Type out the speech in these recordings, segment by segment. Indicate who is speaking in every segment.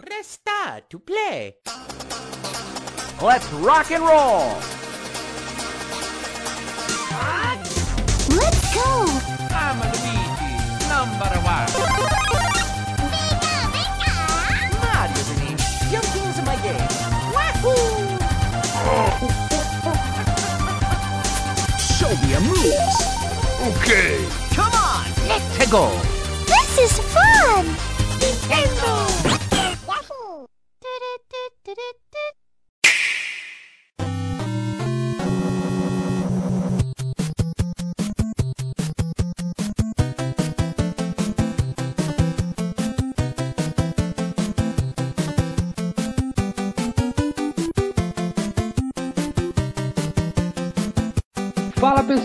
Speaker 1: Resta to play.
Speaker 2: Let's rock and roll!
Speaker 3: Let's go!
Speaker 1: I'm Luigi, number one. Mario the name. Your things in my game. Wahoo!
Speaker 2: Show me your moves!
Speaker 4: Okay.
Speaker 2: Come on, let's go!
Speaker 3: This is fun!
Speaker 1: Nintendo!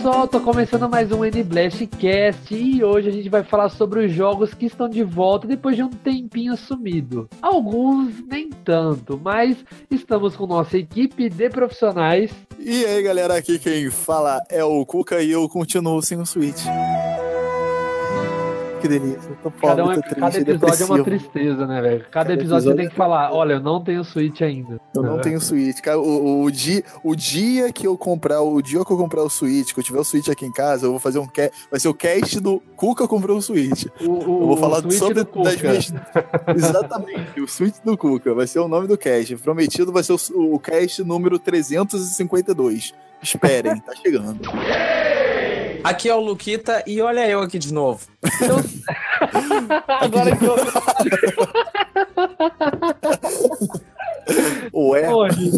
Speaker 5: Pessoal, tô começando mais um N-Blast Cast e hoje a gente vai falar sobre os jogos que estão de volta depois de um tempinho sumido. Alguns nem tanto, mas estamos com nossa equipe de profissionais.
Speaker 6: E aí, galera, aqui quem fala é o Cuca e eu continuo sem o Switch. Que delícia. Eu tô
Speaker 5: Cada, um, é-
Speaker 6: tô triste,
Speaker 5: cada episódio é uma
Speaker 6: depressivo.
Speaker 5: tristeza, né, velho? Cada,
Speaker 6: Cada
Speaker 5: episódio você
Speaker 6: episódio
Speaker 5: tem que falar, olha, eu não tenho Switch ainda.
Speaker 6: Eu não
Speaker 5: É.
Speaker 6: tenho Switch. Cara, o, o, o dia, o dia que eu comprar, o dia que eu comprar o Switch, que eu tiver o Switch aqui em casa, eu vou fazer um cast. Vai ser o cast do Cuca comprou o Switch.
Speaker 5: O, o,
Speaker 6: Eu vou falar sobre
Speaker 5: do Cuca.
Speaker 6: das minhas. Exatamente, o Switch do Cuca. Vai ser o nome do cast. Prometido vai ser o, o cast número 352. Esperem, tá chegando.
Speaker 7: Aqui é o Luquita e olha eu aqui de novo.
Speaker 5: Agora que eu...
Speaker 6: Ué,
Speaker 5: Hoje,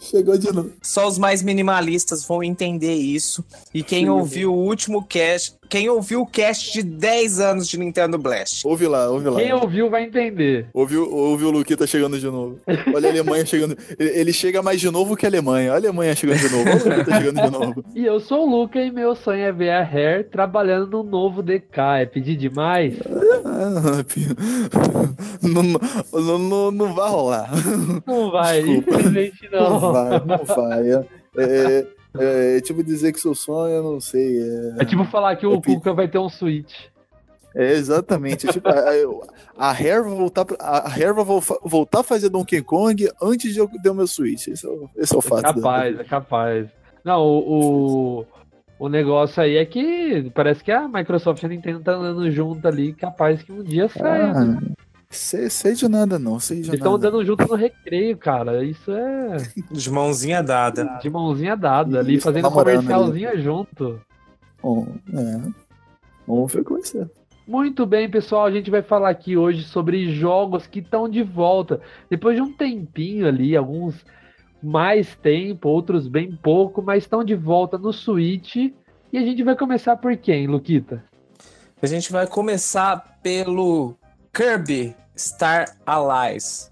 Speaker 6: chegou de novo.
Speaker 7: Só os mais minimalistas vão entender isso. E quem ouviu o último cast, quem ouviu o cast de 10 anos de Nintendo Blast.
Speaker 6: Ouve lá, ouve lá.
Speaker 5: quem ouviu vai entender.
Speaker 6: Ouve, o- ouve o Luquita chegando de novo. Olha a Alemanha chegando. Ele, ele chega mais de novo que a Alemanha. Olha a Alemanha chegando de novo. Olha o Luquita chegando de novo.
Speaker 5: E eu sou o Luca e meu sonho é ver a Hair trabalhando no novo DK. É pedir demais?
Speaker 6: Não, não, não, não vai rolar.
Speaker 5: Não vai,
Speaker 6: Desculpa.
Speaker 5: infelizmente
Speaker 6: Não
Speaker 5: não.
Speaker 6: vai, não vai. É, é, é, é tipo dizer que seu sonho, eu não sei. É,
Speaker 5: É tipo falar que o
Speaker 6: É
Speaker 5: Cuca vai ter um Switch.
Speaker 6: é exatamente. É tipo, a, a, Hair vai voltar, a Hair vai vol- voltar a fazer Donkey Kong antes de eu ter o meu Switch. Esse é o, esse é o
Speaker 5: É
Speaker 6: fato.
Speaker 5: capaz, é capaz. Não, o, o, o negócio aí é que parece que a Microsoft e a Nintendo tá andando junto ali, capaz que um dia saia. né?
Speaker 6: Ah, sei, sei de nada, não. Sei de
Speaker 5: Eles estão andando junto no recreio, cara. Isso é
Speaker 7: De mãozinha dada.
Speaker 5: de mãozinha dada ali,
Speaker 6: Isso,
Speaker 5: fazendo
Speaker 6: namorando
Speaker 5: comercialzinho junto.
Speaker 6: Bom, é. Vamos ver o que vai ser.
Speaker 5: Muito bem, pessoal, a gente vai falar aqui hoje sobre jogos que estão de volta. Depois de um tempinho ali, alguns mais tempo, outros bem pouco, mas estão de volta no Switch. E a gente vai começar por quem, Luquita?
Speaker 7: A gente vai começar pelo Kirby Star Allies.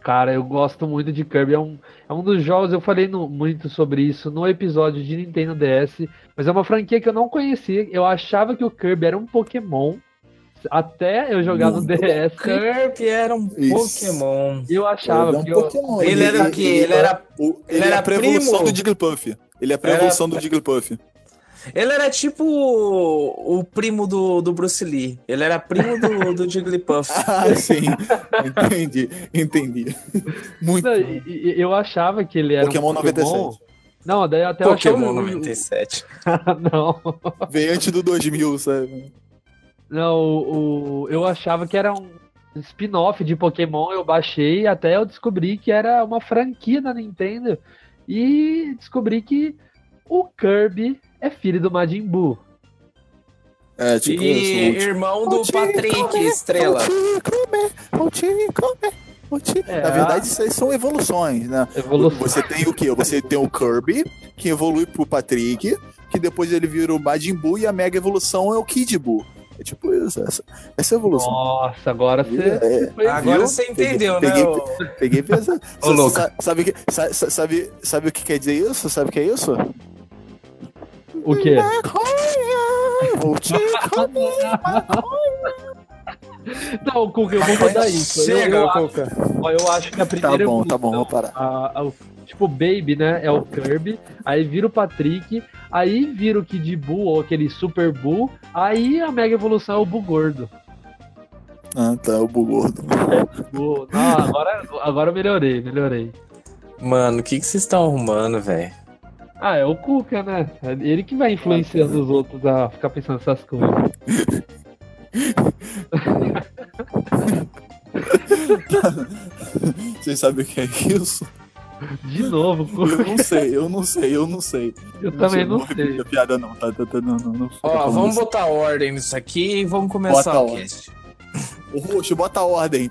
Speaker 5: Cara, eu gosto muito de Kirby. É um, é um dos jogos, eu falei no- muito sobre isso no episódio de Nintendo DS, mas é uma franquia que eu não conhecia. Eu achava que o Kirby era um Pokémon. Até eu jogar no
Speaker 6: Muito
Speaker 5: DS,
Speaker 7: Kirby era um
Speaker 6: Isso.
Speaker 7: Pokémon.
Speaker 5: eu achava.
Speaker 6: Ele é um
Speaker 5: eu-.
Speaker 7: Ele era o quê? Ele era,
Speaker 6: o- ele,
Speaker 7: ele
Speaker 6: é
Speaker 7: era
Speaker 6: a pré-evolução
Speaker 7: primo?
Speaker 6: do Jigglypuff. Ele é a pré-evolução do Jigglypuff.
Speaker 7: ele era tipo o, o primo do, do Bruce Lee. Ele era primo do, do Jigglypuff.
Speaker 6: Ah, sim. entendi, entendi. Muito.
Speaker 5: Não, eu achava que ele era
Speaker 6: Pokémon
Speaker 5: um Pokémon.
Speaker 6: 97.
Speaker 5: Não, daí eu até eu
Speaker 7: Pokémon 97.
Speaker 5: não,
Speaker 6: Veio antes do 2000, sabe?
Speaker 5: Não, o, o- eu achava que era um spin-off de Pokémon. Eu baixei até eu descobri que era uma franquia da Nintendo e descobri que o Kirby é filho do Majin Buu.
Speaker 6: É, tipo
Speaker 7: e
Speaker 6: isso.
Speaker 7: irmão do Patrick Estrela.
Speaker 5: É,
Speaker 6: Na verdade, isso aí são evoluções, né?
Speaker 5: Evolução.
Speaker 6: Você tem o quê? Você tem o Kirby, que evolui pro Patrick, que depois ele vira o Majin Buu, e a mega evolução é o Kid Buu. É tipo isso, essa, essa evolução.
Speaker 5: Nossa, agora você,
Speaker 6: É,
Speaker 5: foi-
Speaker 7: Agora
Speaker 6: Viu?
Speaker 7: você entendeu,
Speaker 6: Peguei-
Speaker 7: né? ô?
Speaker 6: Peguei pesado.
Speaker 7: Ô,
Speaker 6: sabe, que- sa- sa- sabe, sabe o que quer dizer isso? Sabe o que é isso?
Speaker 5: o quê?
Speaker 6: Vou te comer.
Speaker 5: Não, Cuca, eu vou mudar isso. Eu-
Speaker 7: Chega,
Speaker 5: eu, acho,
Speaker 7: Coca.
Speaker 5: ó, eu acho que a primeira
Speaker 6: Tá bom, tá bom, vou parar.
Speaker 5: a- a- tipo, o Baby, né? É o Kirby. Aí vira o Patrick. Aí vira o Kid Buu, ou aquele Super Buu. Aí a Mega Evolução é o Buu Gordo.
Speaker 6: Ah, tá, o bugordo.
Speaker 5: O- Não, agora, agora eu melhorei, melhorei.
Speaker 7: Mano, o que que vocês estão arrumando, velho?
Speaker 5: Ah, é o Cuca, né? É ele que vai influenciando os outros a ficar pensando essas coisas.
Speaker 6: Vocês sabem o que é isso?
Speaker 5: De novo,
Speaker 6: Eu não sei, eu não sei, eu não sei.
Speaker 5: Eu também não sei.
Speaker 6: a piada não, tá? tá, tá não, não, não.
Speaker 7: Ó, vamos botar ordem nisso aqui e vamos começar
Speaker 6: Bota
Speaker 7: o
Speaker 6: ordem.
Speaker 7: cast.
Speaker 6: O Roxo, bota a ordem.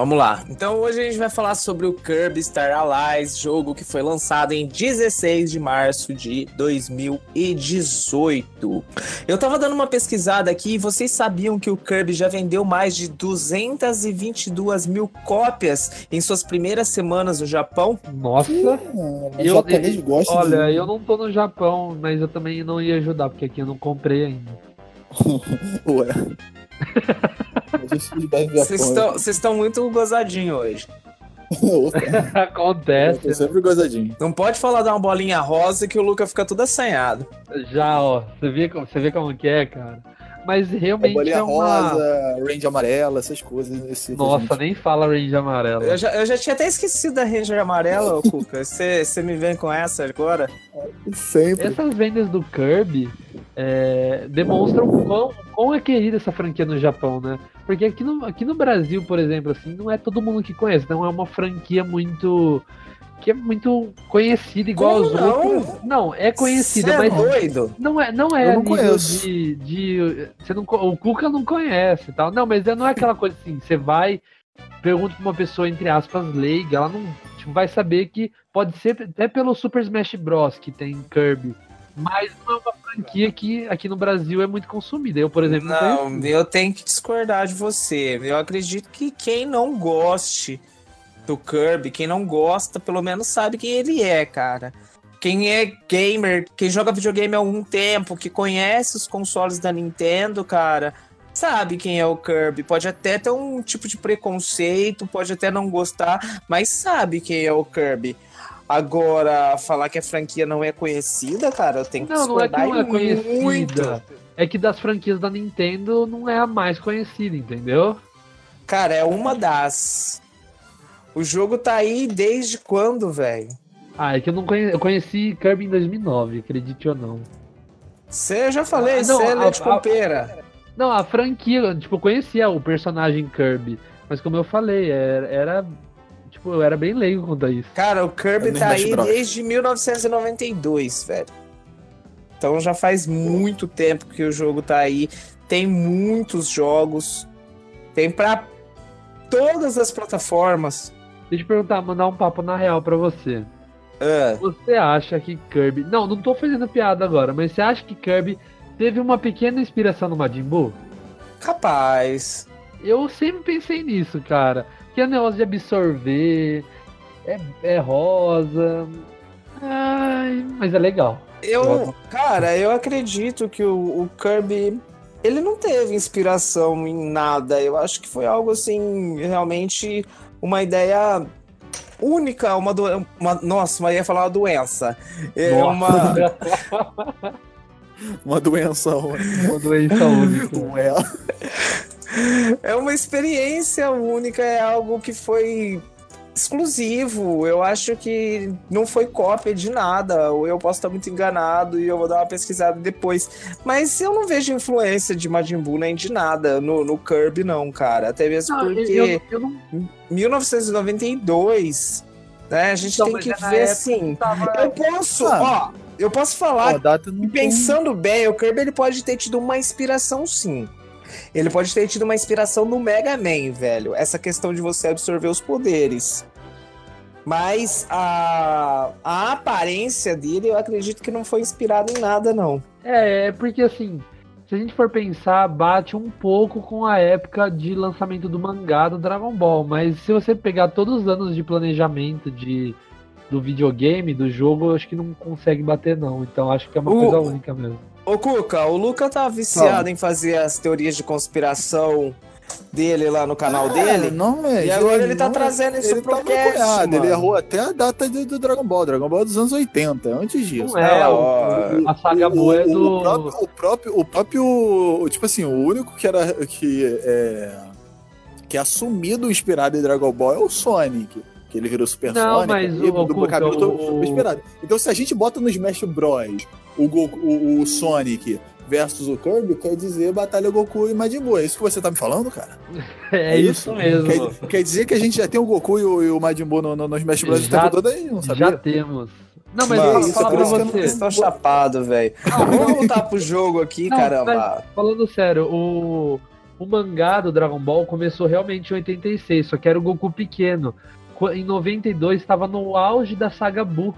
Speaker 7: Vamos lá. Então hoje a gente vai falar sobre o Kirby Star Allies, jogo que foi lançado em 16 de março de 2018. Eu tava dando uma pesquisada aqui e vocês sabiam que o Kirby já vendeu mais de 222 mil cópias em suas primeiras semanas no Japão?
Speaker 5: Nossa, Eu-
Speaker 6: japonês gosta
Speaker 5: olha,
Speaker 6: de...
Speaker 5: eu não tô no Japão, mas eu também não ia ajudar, porque aqui eu não comprei ainda.
Speaker 6: Ué.
Speaker 7: Vocês estão- muito gozadinho hoje.
Speaker 6: Eu
Speaker 5: Acontece.
Speaker 6: tô sempre gozadinho.
Speaker 7: Não pode falar dar uma bolinha rosa que o Luca fica tudo assanhado.
Speaker 5: Já, ó, você vê, como- você vê como que é, cara. Mas
Speaker 6: A
Speaker 5: realmente
Speaker 6: bolinha
Speaker 5: é uma...
Speaker 6: rosa, range amarela, essas coisas. Esse
Speaker 5: Nossa, nem fala range amarela.
Speaker 7: Eu já, eu já tinha até esquecido da Ranger amarela, ô Cuca. Você você me vem com essa agora?
Speaker 6: Sempre.
Speaker 5: Essas vendas do Kirby é, demonstram o quão, quão é querida essa franquia no Japão, né? Porque aqui no, aqui no Brasil, por exemplo, assim, não é todo mundo que conhece, não é uma franquia muito. que é muito conhecida igual
Speaker 7: Como
Speaker 5: aos
Speaker 7: não?
Speaker 5: outros. Não, é conhecida,
Speaker 7: Cê
Speaker 5: mas
Speaker 7: é doido?
Speaker 5: não é, não é
Speaker 6: não
Speaker 5: nível
Speaker 6: conheço.
Speaker 5: de, de você não, o Cuca não conhece, e tal. Não, mas não é aquela coisa assim, você vai pergunta pra uma pessoa entre aspas leiga, ela não tipo, vai saber que pode ser até pelo Super Smash Bros que tem Kirby, mas não é uma franquia que aqui no Brasil é muito consumida. Eu, por exemplo, não,
Speaker 7: Não,
Speaker 5: conheço.
Speaker 7: eu tenho que discordar de você. Eu acredito que quem não goste do Kirby, quem não gosta, pelo menos sabe quem ele é, cara. Quem é gamer, quem joga videogame há algum tempo, que conhece os consoles da Nintendo, cara, sabe quem é o Kirby. Pode até ter um tipo de preconceito, pode até não gostar, mas sabe quem é o Kirby. Agora, falar que a franquia não é conhecida, cara, eu tenho que
Speaker 5: Não, não é que não é conhecida.
Speaker 7: muito.
Speaker 5: É que das franquias da Nintendo não é a mais conhecida, entendeu?
Speaker 7: Cara, é uma das. O jogo tá aí desde quando, velho?
Speaker 5: Ah, é que eu não conheci, eu conheci Kirby em 2009, acredite ou não.
Speaker 7: Você já falei,
Speaker 5: Ah,
Speaker 7: você é
Speaker 5: a-
Speaker 7: leite
Speaker 5: a-
Speaker 7: com pera.
Speaker 5: Não, a franquia, tipo, eu conhecia o personagem Kirby, mas como eu falei, era, era tipo, eu era bem leigo quanto a isso.
Speaker 7: Cara, o Kirby tá aí
Speaker 6: Bros.
Speaker 7: desde 1992, velho. Então já faz muito tempo que o jogo tá aí. Tem muitos jogos. Tem pra todas as plataformas.
Speaker 5: Deixa eu perguntar, mandar um papo na real pra você.
Speaker 7: Ah,
Speaker 5: Você acha que Kirby. Não, não tô fazendo piada agora, mas você acha que Kirby teve uma pequena inspiração no Majin Buu?
Speaker 7: capaz.
Speaker 5: Eu sempre pensei nisso, cara. Que é negócio de absorver, é, é rosa. Ai, mas é legal.
Speaker 7: Eu, cara, eu acredito que o, o Kirby ele não teve inspiração em nada. Eu acho que foi algo assim, realmente uma ideia única, uma, do, uma nossa, mas ia falar uma doença. É uma
Speaker 6: Uma doença. Uma,
Speaker 5: uma doença única.
Speaker 6: Ué.
Speaker 7: É uma experiência única, é algo que foi exclusivo. Eu acho que não foi cópia de nada. Ou eu posso estar muito enganado e eu vou dar uma pesquisada depois. Mas eu não vejo influência de Majin Buu nem de nada no, no Kirby, não, cara. Até mesmo
Speaker 5: Não,
Speaker 7: porque
Speaker 5: eu, eu, eu não
Speaker 7: 1992, né? A gente
Speaker 5: Então,
Speaker 7: tem que ver assim.
Speaker 5: tava.
Speaker 7: Eu posso,
Speaker 6: Ah.
Speaker 7: ó, eu posso falar
Speaker 6: não
Speaker 7: e pensando bem, o Kirby ele pode ter tido uma inspiração sim. Ele pode ter tido uma inspiração no Mega Man, velho. Essa questão de você absorver os poderes. Mas a, a aparência dele, eu acredito que não foi inspirado em nada, não.
Speaker 5: É, é porque assim, se a gente for pensar, bate um pouco com a época de lançamento do mangá do Dragon Ball. Mas se você pegar todos os anos de planejamento de, do videogame, do jogo, eu acho que não consegue bater, não. Então acho que é uma
Speaker 7: O-
Speaker 5: coisa única mesmo.
Speaker 7: Ô, Cuca, o Luca tá viciado em fazer as teorias de conspiração dele lá no canal dele.
Speaker 6: Não, é,
Speaker 7: E agora ele tá
Speaker 6: não é-
Speaker 7: trazendo isso
Speaker 6: ele
Speaker 7: pro
Speaker 6: tá
Speaker 7: cast,
Speaker 6: Ele errou até a data do, do Dragon Ball. Dragon Ball é dos anos 80, antes disso.
Speaker 5: Não é,
Speaker 7: Ah,
Speaker 5: o-
Speaker 7: ó.
Speaker 5: a saga boa é
Speaker 6: O
Speaker 5: do.
Speaker 6: próprio, o próprio, o próprio, tipo assim, o único que era que é, que é assumido inspirado em Dragon Ball é o Sonic. Que ele virou Super
Speaker 5: Não,
Speaker 6: Sonic.
Speaker 5: mas o-
Speaker 6: do
Speaker 5: o-
Speaker 6: cabelo
Speaker 5: o-
Speaker 6: todo inspirado. Então, se a gente bota no Smash Bros. O, Goku, o, o Sonic versus o Kirby, quer dizer Batalha Goku e Majin Buu. É isso que você tá me falando, cara?
Speaker 5: É, isso mesmo.
Speaker 6: Quer, quer dizer que a gente já tem o Goku e o, e o Majin Buu no, no, no Smash Bros. o
Speaker 5: Já-
Speaker 6: tempo todo aí, não sabia?
Speaker 5: Já temos. Não, mas
Speaker 7: Mano,
Speaker 5: fala,
Speaker 6: isso,
Speaker 5: fala
Speaker 6: por
Speaker 5: pra
Speaker 6: isso eu
Speaker 5: você.
Speaker 7: Vocês estão chapados, velho. Vamos voltar pro jogo aqui,
Speaker 5: Não,
Speaker 7: caramba.
Speaker 5: Falando sério, o, o mangá do Dragon Ball começou realmente em 86, só que era o Goku pequeno. Qu- Em 92 estava no auge da saga Buu.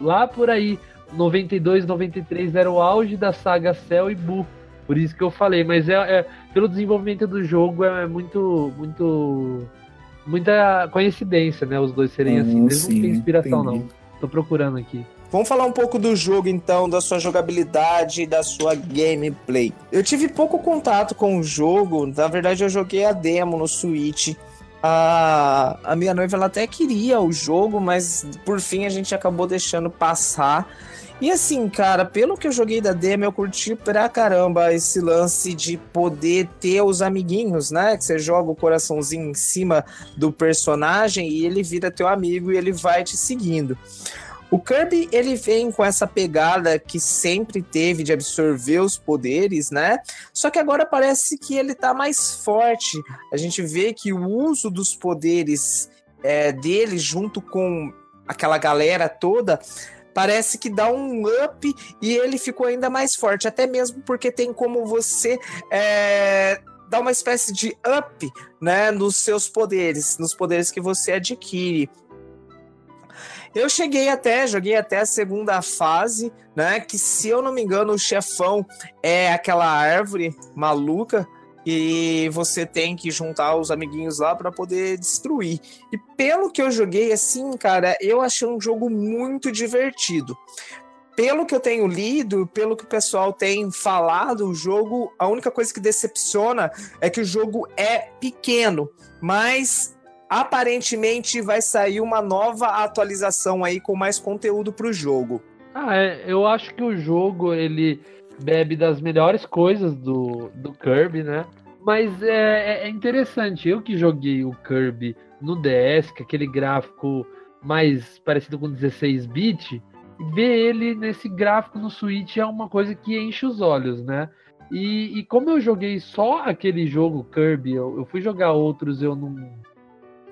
Speaker 5: Lá por aí, 92, 93 era o auge da saga Cell e Buu. Por isso que eu falei, mas é, é- pelo desenvolvimento do jogo é muito muito muita coincidência, né, os dois serem assim.
Speaker 6: Hum,
Speaker 5: Eles não têm inspiração
Speaker 6: entendi.
Speaker 5: não. Tô procurando aqui.
Speaker 7: Vamos falar um pouco do jogo, então, da sua jogabilidade, da sua gameplay. Eu tive pouco contato com o jogo, na verdade eu joguei a demo no Switch. A, a minha noiva ela até queria o jogo, mas por fim a gente acabou deixando passar. E assim, cara, pelo que eu joguei da demo, eu curti pra caramba esse lance de poder ter os amiguinhos, né? Que você joga o coraçãozinho em cima do personagem e ele vira teu amigo e ele vai te seguindo. O Kirby, ele vem com essa pegada que sempre teve de absorver os poderes, né? Só que agora parece que ele tá mais forte. A gente vê que o uso dos poderes é, dele junto com aquela galera toda parece que dá um up e ele ficou ainda mais forte, até mesmo porque tem como você é, dar uma espécie de up, né, nos seus poderes, nos poderes que você adquire. Eu cheguei até, joguei até a segunda fase, né? Que se eu não me engano, o chefão é aquela árvore maluca e você tem que juntar os amiguinhos lá para poder destruir. E pelo que eu joguei, assim, cara, eu achei um jogo muito divertido. Pelo que eu tenho lido, pelo que o pessoal tem falado, o jogo, a única coisa que decepciona é que o jogo é pequeno, mas aparentemente vai sair uma nova atualização aí com mais conteúdo pro jogo.
Speaker 5: Ah, é, eu acho que o jogo ele bebe das melhores coisas do, do Kirby, né? Mas é, é interessante. Eu que joguei o Kirby no DS, que é aquele gráfico mais parecido com 16 bit, ver ele nesse gráfico no Switch é uma coisa que enche os olhos, né? E, e como eu joguei só aquele jogo Kirby, eu, eu fui jogar outros, eu não.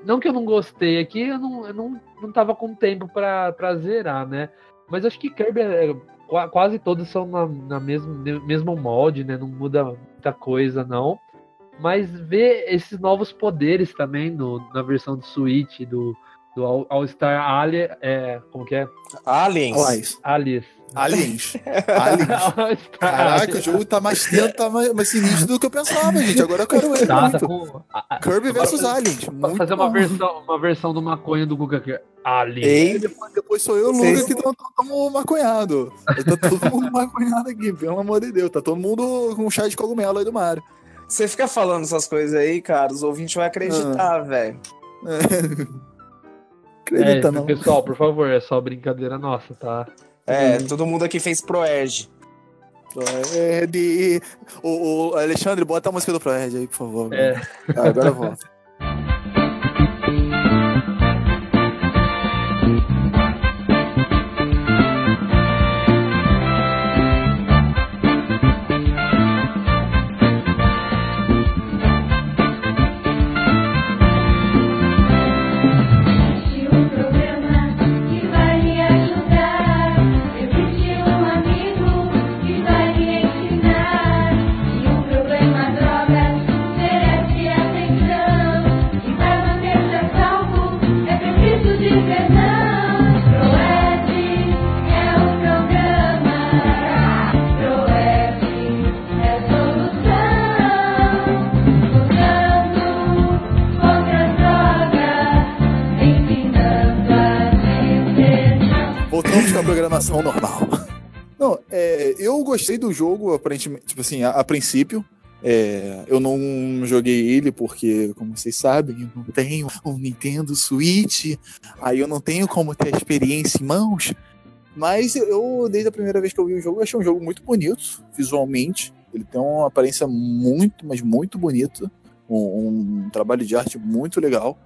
Speaker 5: Não que eu não gostei aqui, eu não, eu não, não tava com tempo pra, pra zerar, né? Mas acho que Kirby é, qua- quase todos são na, na mesmo, no mesmo molde, né? Não muda muita coisa, não. Mas ver esses novos poderes também no, na versão do Switch, do, do All- All-Star Alien, é, como que é?
Speaker 7: Aliens.
Speaker 6: Aliens.
Speaker 5: Alias.
Speaker 6: Aliens. Aliens. Caraca, o jogo tá mais tenso, tá mais, mais sinistro do que eu pensava, gente. Agora eu quero ele
Speaker 5: Tá, tá com,
Speaker 6: Kirby versus Aliens. Muito
Speaker 5: fazer uma
Speaker 6: bom.
Speaker 5: versão, uma versão do maconha do Guga aqui. Alien.
Speaker 7: Ei,
Speaker 6: Depois, depois sou eu e o Lucas que estamos maconhado. Tá todo mundo maconhado aqui, pelo amor de Deus. Tá todo mundo com chá de cogumelo aí do Mario.
Speaker 7: você fica falando essas coisas aí, cara, os ouvintes vão acreditar, velho.
Speaker 6: Acredita,
Speaker 5: É,
Speaker 6: não.
Speaker 5: pessoal, por favor, é só brincadeira nossa, tá?
Speaker 7: É, todo mundo aqui fez Proerge.
Speaker 6: Proerd. O, o Alexandre, bota a música do Proerd aí, por favor.
Speaker 5: É.
Speaker 6: Ah, agora eu Normal. Não, é, eu gostei do jogo, aparentemente, tipo assim, a, a princípio. É, eu não joguei ele porque, como vocês sabem, eu não tenho um Nintendo Switch, aí eu não tenho como ter a experiência em mãos. Mas eu, desde a primeira vez que eu vi o jogo, achei um jogo muito bonito, visualmente. Ele tem uma aparência muito, mas muito bonita. um, um trabalho de arte muito legal.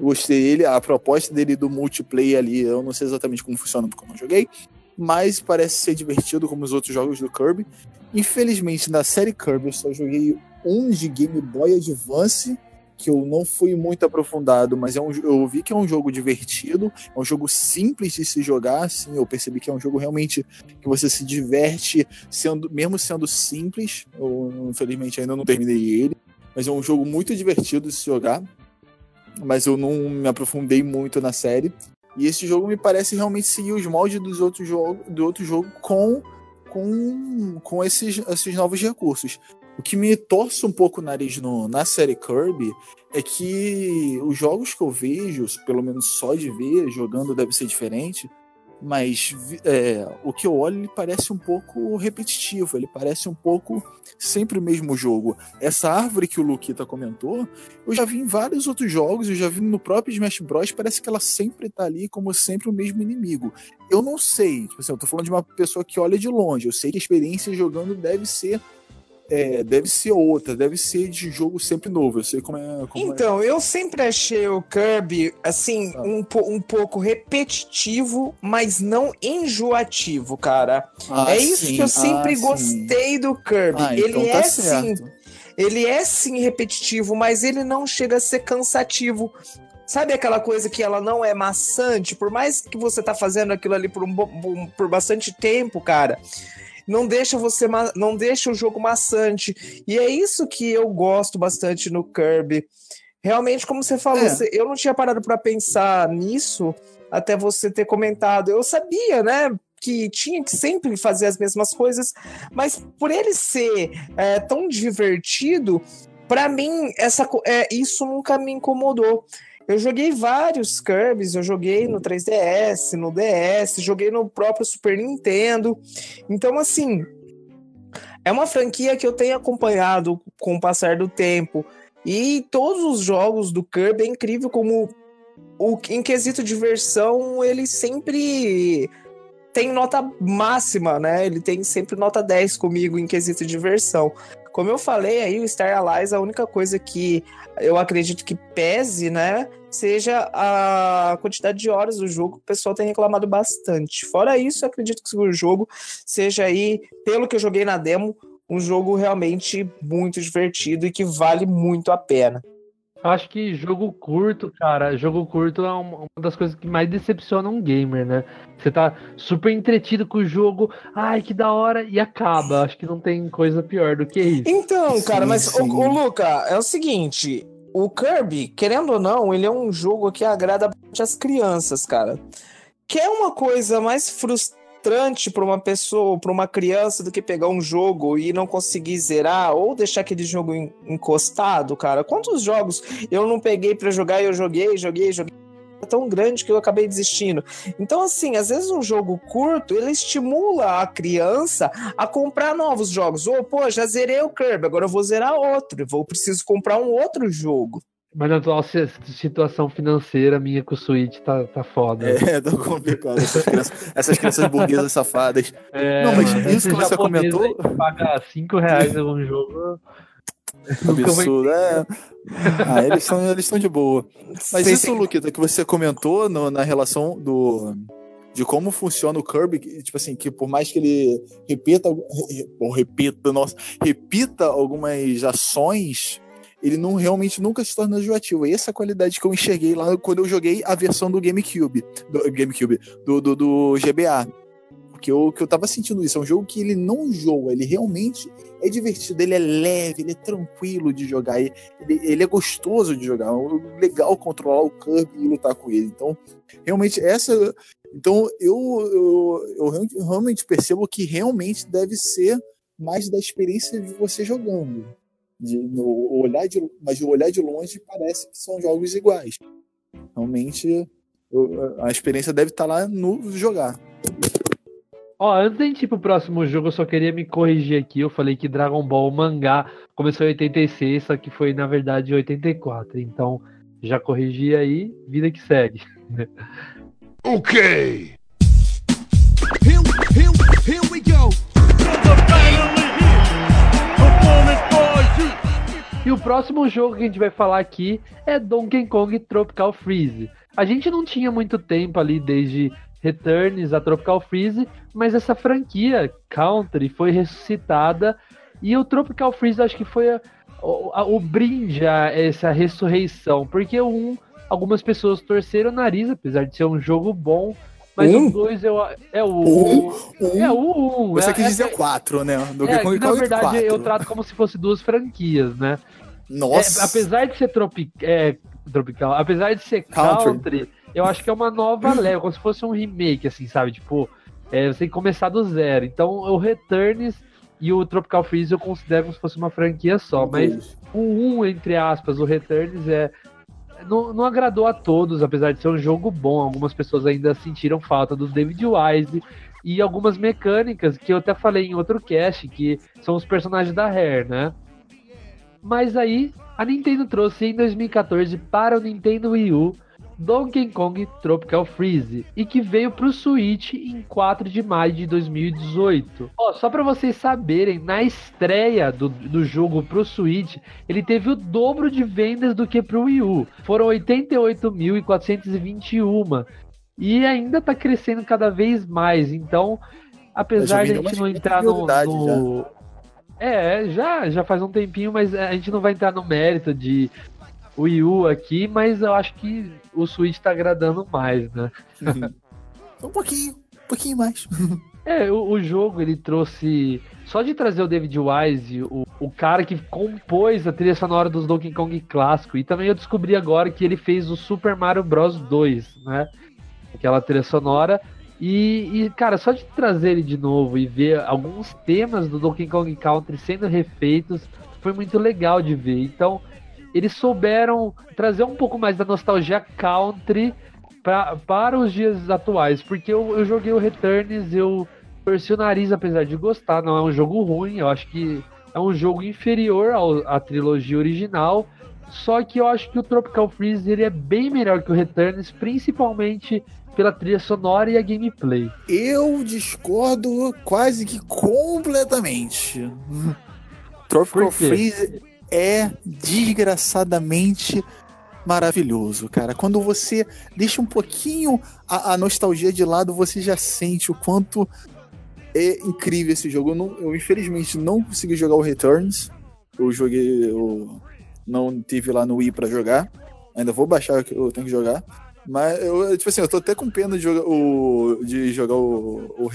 Speaker 6: Gostei dele, a proposta dele do multiplayer ali, eu não sei exatamente como funciona porque eu não joguei, mas parece ser divertido como os outros jogos do Kirby. Infelizmente, na série Kirby eu só joguei um de Game Boy Advance, que eu não fui muito aprofundado, mas é um, eu vi que é um jogo divertido, é um jogo simples de se jogar, assim, eu percebi que é um jogo realmente que você se diverte, sendo, mesmo sendo simples, eu infelizmente ainda não terminei ele, mas é um jogo muito divertido de se jogar, mas eu não me aprofundei muito na série, e esse jogo me parece realmente seguir os moldes dos outros jogos, do outro jogo com com, com esses, esses novos recursos. O que me torce um pouco o nariz no, na série Kirby é que os jogos que eu vejo, pelo menos só de ver, jogando deve ser diferente, mas é, o que eu olho ele parece um pouco repetitivo, ele parece um pouco sempre o mesmo jogo. Essa árvore que o Luquita comentou, eu já vi em vários outros jogos, eu já vi no próprio Smash Bros, parece que ela sempre tá ali como sempre o mesmo inimigo. Eu não sei, tipo assim, eu tô falando de uma pessoa que olha de longe, eu sei que a experiência jogando deve ser é, deve ser outra, deve ser de jogo sempre novo. Eu sei como é. Como
Speaker 7: Então, eu sempre achei o Kirby, assim,
Speaker 6: Ah.
Speaker 7: um, um pouco repetitivo, mas não enjoativo, cara.
Speaker 6: é. Ah,
Speaker 7: é isso
Speaker 6: sim,
Speaker 7: que eu sempre
Speaker 6: ah, sim.
Speaker 7: gostei do Kirby.
Speaker 6: Ah,
Speaker 7: ele
Speaker 6: então tá
Speaker 7: é sim,
Speaker 6: certo.
Speaker 7: ele é sim repetitivo, mas ele não chega a ser cansativo. Sabe aquela coisa que ela não é maçante? Por mais que você tá fazendo aquilo ali por, um- por bastante tempo, cara, não deixa você não deixa o jogo maçante. E é isso que eu gosto bastante no Kirby. Realmente, como você falou,
Speaker 6: É.
Speaker 7: você- eu não tinha parado pra pensar nisso até você ter comentado. Eu sabia, né? Que tinha que sempre fazer as mesmas coisas, mas por ele ser é, tão divertido, pra mim, essa, é, isso nunca me incomodou. Eu joguei vários Kirby's, eu joguei no 3DS, no DS, joguei no próprio Super Nintendo. Então, assim, é uma franquia que eu tenho acompanhado com o passar do tempo. E todos os jogos do Kirby é incrível como o, em quesito diversão, ele sempre tem nota máxima, né? Ele tem sempre nota 10 comigo em quesito diversão. Como eu falei aí, o Star Allies, a única coisa que eu acredito que pese, né? Seja a quantidade de horas do jogo, o pessoal tem reclamado bastante. Fora isso, eu acredito que o jogo seja aí, pelo que eu joguei na demo, um jogo realmente muito divertido e que vale muito a pena.
Speaker 5: Eu acho que jogo curto, cara, jogo curto é uma, das coisas que mais decepciona um gamer, né? Você tá super entretido com o jogo, ai que da hora, e acaba. Acho que não tem coisa pior do que isso.
Speaker 7: Então, cara,
Speaker 6: Sim,
Speaker 7: mas
Speaker 6: sim.
Speaker 7: o, Luca, é o seguinte, o Kirby, querendo ou não, ele é um jogo que agrada bastante as crianças, cara. Que é uma coisa mais frustrante para uma pessoa, para uma criança, do que pegar um jogo e não conseguir zerar ou deixar aquele jogo en- encostado, cara. Quantos jogos eu não peguei para jogar e eu joguei, joguei, joguei tão grande que eu acabei desistindo. Então, assim, às vezes um jogo curto, ele estimula a criança a comprar novos jogos. Ou, pô, já zerei o Kirby, agora eu vou zerar outro. Eu vou preciso comprar um outro jogo.
Speaker 5: Mas na atual si- situação financeira minha com o Switch tá, tá foda.
Speaker 6: É, tá complicado. Essas crianças, essas crianças burguesas safadas.
Speaker 5: É,
Speaker 6: Não, mas
Speaker 5: mano,
Speaker 6: isso que você comentou-
Speaker 5: aí que Paga 5 reais em um jogo.
Speaker 6: Absurdo. É. Ah, eles estão eles de boa. Mas isso,
Speaker 7: sim.
Speaker 6: Luquita, que você comentou no- na relação do. De como funciona o Kirby, tipo assim, que por mais que ele repita, ou repita, nossa, repita algumas ações, ele não realmente nunca se torna enjoativo. E essa é a qualidade que eu enxerguei lá quando eu joguei a versão do GameCube, do GameCube, do, do, do GBA. Porque eu, que eu tava sentindo isso, é um jogo que ele não joga, ele realmente é divertido, ele é leve, ele é tranquilo de jogar, ele, ele é gostoso de jogar, é legal controlar o Kirby e lutar com ele. Então, realmente, essa. Então, eu, eu, eu realmente- percebo que realmente deve ser mais da experiência de você jogando. De, no olhar de, mas o olhar de longe parece que são jogos iguais. Realmente, eu- a experiência deve estar lá no jogar.
Speaker 5: Ó, antes da gente ir pro próximo jogo, eu só queria me corrigir aqui. Eu falei que Dragon Ball mangá começou em 86, só que foi na verdade em 84. Então, já corrigi aí, vida que segue.
Speaker 2: Okay. Here, here, here we go.
Speaker 5: E o próximo jogo que a gente vai falar aqui é Donkey Kong Tropical Freeze. A gente não tinha muito tempo ali desde Returns a Tropical Freeze, mas essa franquia Country foi ressuscitada e o Tropical Freeze acho que foi a- o, a- o brinde a essa ressurreição, porque o 1, algumas pessoas torceram o nariz, apesar de ser um jogo bom, mas
Speaker 7: Um?
Speaker 5: o 2 eu, é o
Speaker 6: Um? Um?
Speaker 5: É o 1.
Speaker 6: Você
Speaker 5: é,
Speaker 6: quis
Speaker 5: é-
Speaker 6: dizer 4, né? Donkey
Speaker 5: é, que, na
Speaker 6: Country
Speaker 5: verdade
Speaker 6: 4.
Speaker 5: eu trato como se fosse duas franquias, né?
Speaker 6: Nossa.
Speaker 5: É, apesar de ser tropi é, tropical, apesar de ser
Speaker 6: Country.
Speaker 5: country, eu acho que é uma nova leva, como se fosse um remake, assim, sabe? Tipo, é, você tem que começar do zero. Então, o Returns e o Tropical Freeze eu considero como se fosse uma franquia só, mas o 1, entre aspas, o Returns é. Não, não agradou a todos, apesar de ser um jogo bom. Algumas pessoas ainda sentiram falta do David Wise e algumas mecânicas que eu até falei em outro cast, que são os personagens da Rare, né? Mas aí, a Nintendo trouxe em 2014 para o Nintendo Wii U Donkey Kong Tropical Freeze e que veio para o Switch em 4 de maio de 2018. Ó, só para vocês saberem, na estreia do, do jogo para o Switch, ele teve o dobro de vendas do que para o Wii U. Foram 88.421 e ainda tá crescendo cada vez mais. Então, apesar de a gente não
Speaker 6: 50
Speaker 5: entrar no, no- é, já, já faz um tempinho, mas a gente não vai entrar no mérito de Wii U aqui, mas eu acho que o Switch tá agradando mais, né?
Speaker 6: Um pouquinho, um pouquinho mais.
Speaker 5: É, o, o jogo ele trouxe. Só de trazer o David Wise, o, o cara que compôs a trilha sonora dos Donkey Kong clássico, e também eu descobri agora que ele fez o Super Mario Bros 2, né? Aquela trilha sonora. E, e, cara, só de trazer ele de novo e ver alguns temas do Donkey Kong Country sendo refeitos, foi muito legal de ver. Então, eles souberam trazer um pouco mais da nostalgia country pra, para os dias atuais, porque eu, eu joguei o Returns, eu torci o nariz apesar de gostar, não é um jogo ruim, eu acho que é um jogo inferior ao- à trilogia original, só que eu acho que o Tropical Freeze ele é bem melhor que o Returns, principalmente pela trilha sonora e a gameplay.
Speaker 6: Eu discordo quase que completamente. Tropical? Freeze é desgraçadamente maravilhoso, cara. Quando você deixa um pouquinho a, a nostalgia de lado, você já sente o quanto é incrível esse jogo. Eu, não- eu, infelizmente não consegui jogar o Returns. Eu joguei, eu não tive lá no Wii pra jogar. Ainda vou baixar, eu tenho que jogar. Mas eu, tipo assim, eu tô até com pena de jogar o, de jogar o, o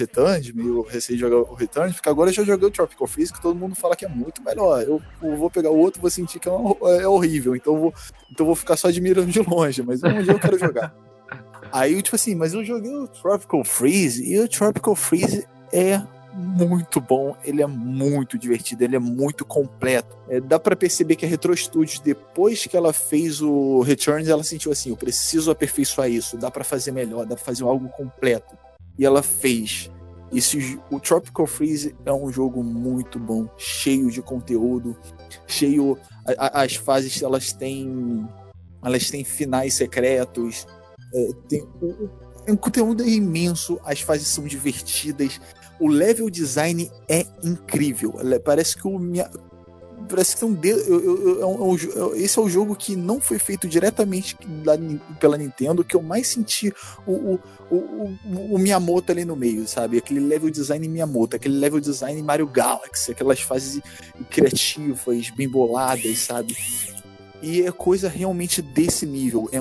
Speaker 6: meio receio de jogar o Returns, porque agora eu já joguei o Tropical Freeze, que todo mundo fala que é muito melhor. Eu, eu vou pegar o outro vou sentir que é, um- é horrível, então eu vou, então eu vou ficar só admirando de longe, mas um dia eu quero jogar. Aí, tipo assim, mas eu joguei o Tropical Freeze, e o Tropical Freeze é muito bom, ele é muito divertido, ele é muito completo. É, dá pra perceber que a Retro Studios, depois que ela fez o Returns, ela sentiu assim: eu preciso aperfeiçoar isso, dá pra fazer melhor, dá pra fazer algo completo. E ela fez. Esse, o Tropical Freeze é um jogo muito bom, cheio de conteúdo, cheio. a- a- as fases elas têm. Elas têm finais secretos. é, tem, o, o- o conteúdo é imenso, as fases são divertidas. O level design é incrível. Parece que o minha, parece que tem um eu- eu- eu- é é é- esse é o jogo que não foi feito diretamente da pela Nintendo, que eu mais senti o, o, o, o- Miyamoto ali no meio, sabe? Aquele level design Miyamoto, aquele level design Mario Galaxy, aquelas fases criativas, bem boladas, sabe? E é coisa realmente desse nível. É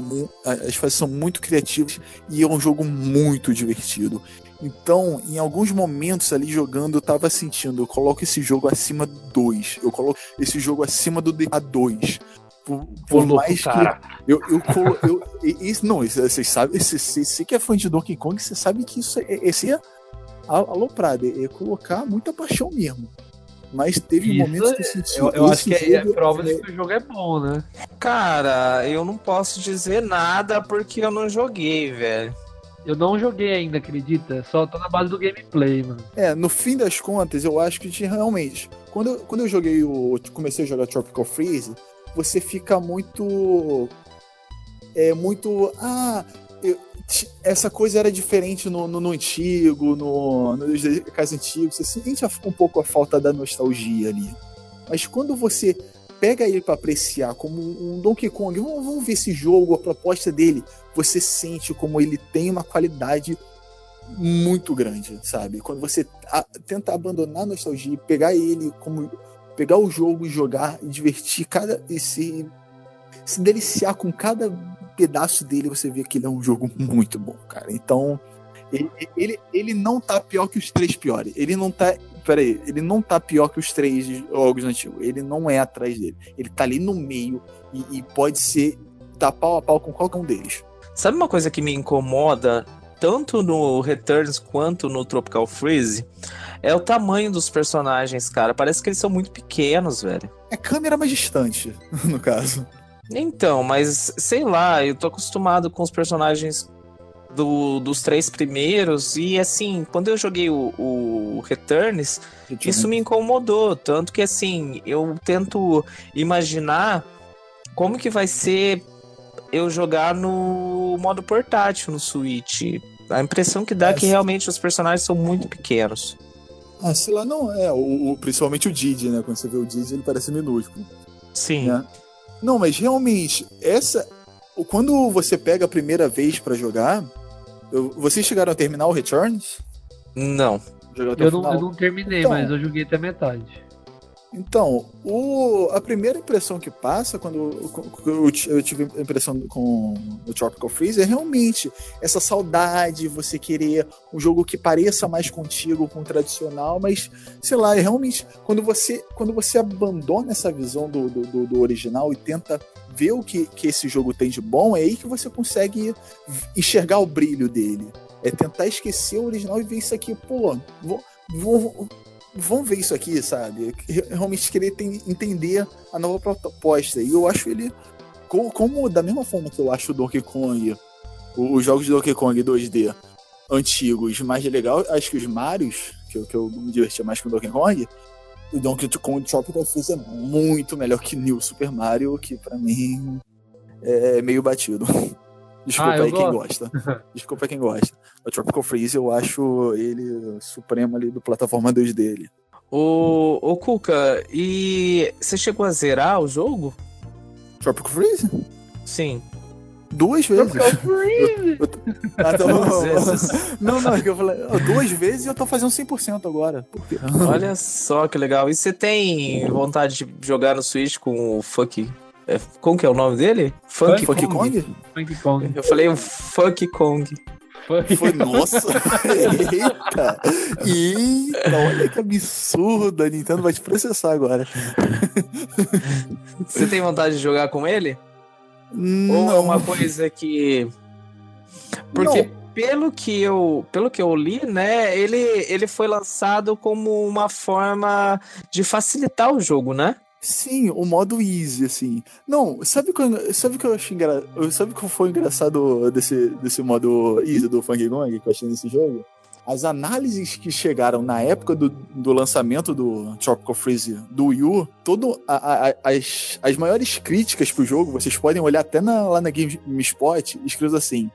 Speaker 6: as fases são muito criativas e é um jogo muito divertido. Então, em alguns momentos ali jogando, eu tava sentindo, eu coloco esse jogo acima do 2. Eu coloco esse jogo acima do DA2. Por, por
Speaker 5: louco,
Speaker 6: mais
Speaker 5: cara.
Speaker 6: que eu, eu, colo- eu e- isso não, vocês sabem, você- que é fã de Donkey Kong, você sabe que isso é, esse é a- aloprado, é, é colocar muita paixão mesmo. Mas teve
Speaker 5: Isso
Speaker 6: momentos que eu senti.
Speaker 5: Eu, eu acho que é, é prova
Speaker 6: é-
Speaker 5: de que o jogo é bom, né?
Speaker 7: Cara, eu não posso dizer nada porque eu não joguei, velho.
Speaker 5: Eu não joguei ainda, acredita? Só tô na base do gameplay, mano.
Speaker 6: É, no fim das contas, eu acho que realmente. Quando eu, quando eu joguei o. comecei a jogar Tropical Freeze, você fica muito. É muito. Ah, eu- essa coisa era diferente no, no, no antigo, no, nos casos antigos. Você sente um pouco a falta da nostalgia ali. Mas quando você pega ele pra apreciar como um Donkey Kong, vamos, vamos ver esse jogo, a proposta dele, você sente como ele tem uma qualidade muito grande, sabe? Quando você tenta abandonar a nostalgia e pegar ele como pegar o jogo e jogar e divertir cada e se se deliciar com cada pedaço dele, você vê que ele é um jogo muito bom, cara. Então, ele, ele, ele não tá pior que os três piores. Ele não tá. Peraí, ele não tá pior que os três jogos antigos. Ele não é atrás dele. Ele tá ali no meio e, e pode ser. tá pau a pau com qualquer um deles.
Speaker 7: Sabe uma coisa que me incomoda, tanto no Returns quanto no Tropical Freeze? É o tamanho dos personagens, cara. Parece que eles são muito pequenos, velho.
Speaker 6: É câmera mais distante, no caso.
Speaker 7: Então, mas sei lá, eu tô acostumado com os personagens do- dos três primeiros, e assim, quando eu joguei o, o Returns, isso me incomodou. Tanto que assim, eu tento imaginar como que vai ser eu jogar no modo portátil no Switch. A impressão que dá é que
Speaker 6: É,
Speaker 7: realmente os personagens são muito pequenos.
Speaker 6: Ah, sei lá, não é. O, o- principalmente o Didi, né? Quando você vê o Didi, ele parece minúsculo.
Speaker 7: Sim.
Speaker 6: né? Não, mas realmente, essa. o- Quando você pega a primeira vez pra jogar. Eu- vocês chegaram a terminar o Returns?
Speaker 7: Não.
Speaker 5: Eu não, eu não terminei,
Speaker 6: Então.
Speaker 5: mas eu joguei até metade.
Speaker 6: Então, o, a primeira impressão que passa quando eu, eu, ti- eu tive a impressão com o Tropical Freeze é realmente essa saudade, você querer um jogo que pareça mais contigo, com o tradicional, mas sei lá, é realmente quando você quando você abandona essa visão do, do, do- do original e tenta ver o que, que esse jogo tem de bom, é aí que você consegue enxergar o brilho dele. É tentar esquecer o original e ver isso aqui, pô, vou, vou, vamos ver isso aqui, sabe? Re- Realmente querer ten- entender a nova proposta. E eu acho ele. co- Como, da mesma forma que eu acho o Donkey Kong, os jogos de Donkey Kong 2D antigos mais legal, acho que os Marios, que, eu- que eu me divertia mais com o Donkey Kong, o Donkey Kong Tropical Freeze é muito melhor que New Super Mario, que pra mim é meio batido. Desculpa
Speaker 5: Ah, eu
Speaker 6: aí quem
Speaker 5: gosto.
Speaker 6: gosta. Desculpa quem gosta. O Tropical Freeze eu acho ele supremo ali do plataforma 2 dele.
Speaker 7: Ô, ô Kuka, e você chegou a zerar o jogo?
Speaker 6: Tropical Freeze?
Speaker 7: Sim.
Speaker 6: Duas vezes. Ah, então-
Speaker 7: Duas vezes.
Speaker 6: Não, não, é que eu falei, ó, duas vezes e eu tô fazendo 100% agora.
Speaker 7: Olha só que legal. E você tem vontade de jogar no Switch com o Funk. É, como que é o nome dele? Funk,
Speaker 6: Funky
Speaker 7: Kong?
Speaker 6: Kong?
Speaker 5: Funky Kong.
Speaker 7: Eu falei o Funk Kong.
Speaker 5: Funky
Speaker 6: Foi, nossa. Eita. Eita, olha que absurdo. A Nintendo vai te processar agora.
Speaker 7: Você tem vontade de jogar com ele? Ou é
Speaker 6: Não,
Speaker 7: uma coisa que. Porque pelo que eu, pelo que eu li, né, ele, ele foi lançado como uma forma de facilitar o jogo, né?
Speaker 6: Sim, o modo easy, assim. Não, sabe o sabe que eu achei engraçado? Sabe que foi engraçado desse, desse modo easy do Funky Kong que eu achei nesse jogo? As análises que chegaram na época do, do lançamento do Tropical Freeze do Wii U, todo a- a- as, as maiores críticas pro jogo, vocês podem olhar até na- lá na GameSpot, escrito assim: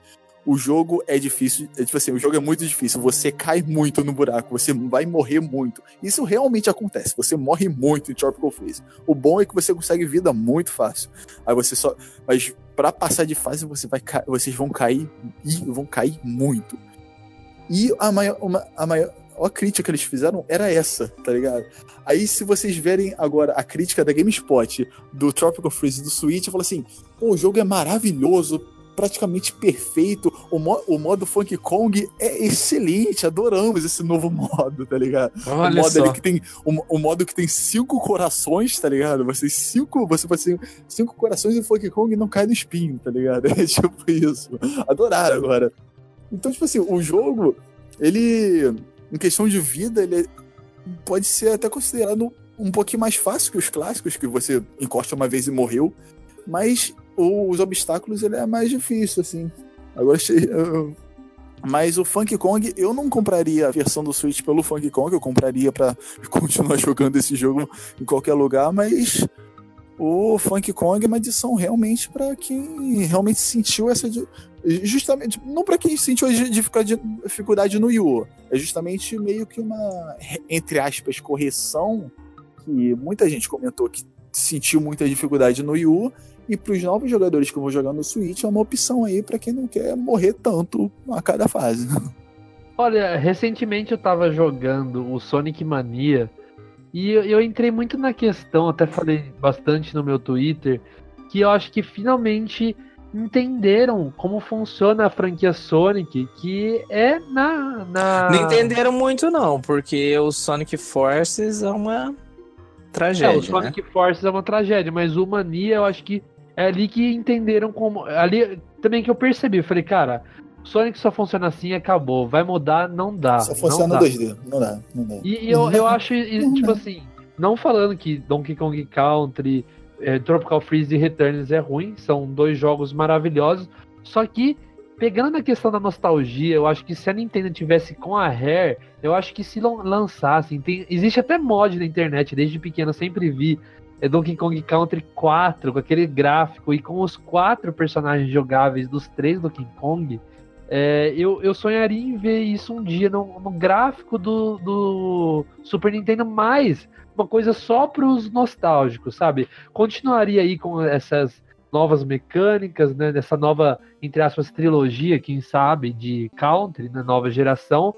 Speaker 6: o jogo é difícil, é tipo assim, o jogo é muito difícil, você cai muito no buraco, você vai morrer muito. Isso realmente acontece, você morre muito em Tropical Freeze. O bom é que você consegue vida muito fácil. Aí você só. Mas pra passar de fase, você vai vocês vão cair e vão cair muito. E a maior, uma- a maior a crítica que eles fizeram era essa, tá ligado? Aí, se vocês verem agora a crítica da GameSpot do Tropical Freeze do Switch, fala assim: o jogo é maravilhoso, praticamente perfeito. O, mo- o modo Funky Kong é excelente, adoramos esse novo modo, tá ligado? o
Speaker 7: Olha
Speaker 6: modo
Speaker 7: só.
Speaker 6: que tem o, o modo que tem cinco corações, tá ligado? Você cinco, você faz assim, cinco corações e Funky Kong não cai no espinho, tá ligado? É tipo isso. Adoraram agora. Então, tipo assim, o jogo, ele em questão de vida, ele pode ser até considerado um pouquinho mais fácil que os clássicos que você encosta uma vez e morreu, mas os obstáculos ele é mais difícil assim. Agora mas o Funky Kong, eu não compraria a versão do Switch pelo Funky Kong, eu compraria pra continuar jogando esse jogo em qualquer lugar, mas o Funky Kong é uma edição realmente pra quem realmente sentiu essa. Justamente, não pra quem sentiu a dificuldade, no Wii U, é justamente meio que uma, entre aspas, correção que muita gente comentou que sentiu muita dificuldade no Wii U. E para os novos jogadores que vão jogar no Switch, é uma opção aí para quem não quer morrer tanto a cada fase.
Speaker 5: Olha, recentemente eu tava jogando o Sonic Mania e eu, eu entrei muito na questão, até falei bastante no meu Twitter, que eu acho que finalmente entenderam como funciona a franquia Sonic, que é na. na...
Speaker 7: Não entenderam muito, não, porque o Sonic Forces é uma
Speaker 5: É,
Speaker 7: tragédia.
Speaker 5: o Sonic Forces é uma tragédia, mas o Mania eu acho que é ali que entenderam como. Ali também que eu percebi, eu falei, cara, Sonic só funciona assim e acabou. Vai mudar, não dá.
Speaker 6: Só
Speaker 5: não
Speaker 6: funciona
Speaker 5: dá.
Speaker 6: no 2D. Não dá, não dá.
Speaker 5: E, eu, eu acho, e, tipo assim, não falando que Donkey Kong Country, eh, Tropical Freeze e Returns é ruim, são dois jogos maravilhosos, só que pegando na questão da nostalgia, eu acho que se a Nintendo tivesse com a Rare, eu acho que se lan- lançassem, tem, existe até mod na internet, desde pequeno eu sempre vi é Donkey Kong Country 4, com aquele gráfico e com os quatro personagens jogáveis dos três Donkey Kong, é, eu, eu sonharia em ver isso um dia no, no gráfico do, do Super Nintendo, mais uma coisa só para os nostálgicos, sabe? Continuaria aí com essas novas mecânicas, né? Dessa nova, entre aspas, trilogia, quem sabe, de Country, na nova geração.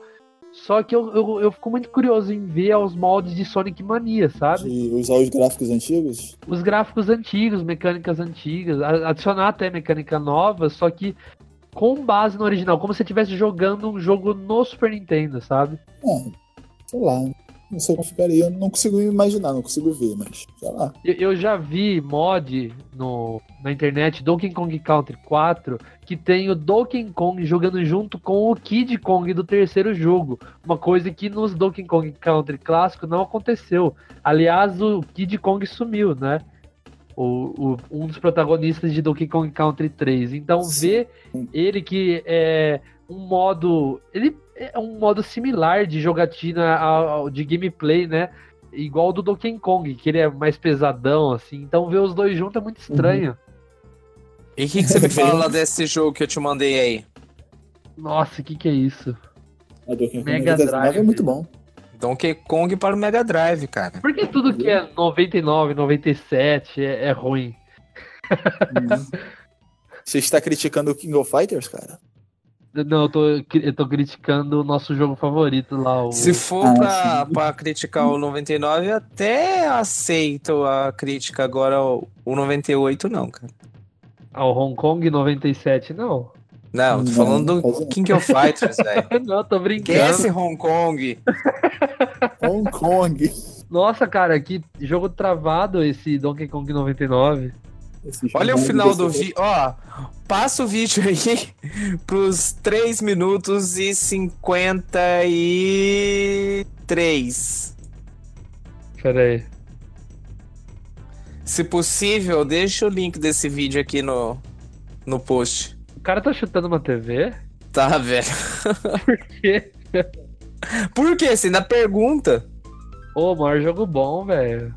Speaker 5: Só que eu, eu, eu fico muito curioso em ver os moldes de Sonic Mania, sabe?
Speaker 6: De usar os gráficos antigos.
Speaker 5: Os gráficos antigos, mecânicas antigas, adicionar até mecânica nova, só que com base no original, como se estivesse jogando um jogo no Super Nintendo, sabe?
Speaker 6: É, sei lá. Não sei como ficaria. Eu não consigo imaginar, não consigo ver, mas sei lá.
Speaker 5: Eu, já vi mod no, na internet, Donkey Kong Country 4, que tem o Donkey Kong jogando junto com o Kid Kong do terceiro jogo. Uma coisa que nos Donkey Kong Country clássico não aconteceu. Aliás, o Kid Kong sumiu, né? O, o- um dos protagonistas de Donkey Kong Country 3. Então, ver ele que é um modo. Ele é um modo similar de jogatina ao- de gameplay, né? Igual o do Donkey Kong, que ele é mais pesadão, assim. Então ver os dois juntos é muito estranho.
Speaker 7: E o que, que você me fala desse jogo que eu te mandei aí?
Speaker 5: Nossa, o que, que é isso?
Speaker 6: Donkey Kong
Speaker 5: Mega
Speaker 6: 99
Speaker 5: Drive.
Speaker 6: é muito bom.
Speaker 7: Donkey Kong para o Mega Drive, cara.
Speaker 5: Por que tudo que é 99, 97 é, é ruim?
Speaker 6: Você está criticando o King of Fighters, cara?
Speaker 5: Não, eu tô, eu tô criticando o nosso jogo favorito lá. O...
Speaker 7: Se for
Speaker 6: Ah,
Speaker 7: pra,
Speaker 6: sim.
Speaker 7: pra criticar o 99, eu até aceito a crítica. Agora, o, o 98, não, cara.
Speaker 5: Ao Hong Kong 97, não.
Speaker 7: Não, tô falando do King of Fighters, velho.
Speaker 5: Não, tô brincando.
Speaker 7: Esquece Hong Kong.
Speaker 6: Hong Kong.
Speaker 5: Nossa, cara, que jogo travado esse Donkey Kong 99.
Speaker 7: Olha o
Speaker 6: jogo
Speaker 7: final do vídeo. Ó, passa o vídeo aí pros 3 minutos e 53.
Speaker 5: Pera aí.
Speaker 7: Se possível, deixa o link desse vídeo aqui no, no post.
Speaker 5: O cara tá chutando uma TV?
Speaker 7: Tá, velho.
Speaker 5: Por quê?
Speaker 7: Por quê? Você ainda pergunta.
Speaker 5: Ô, maior jogo bom, velho.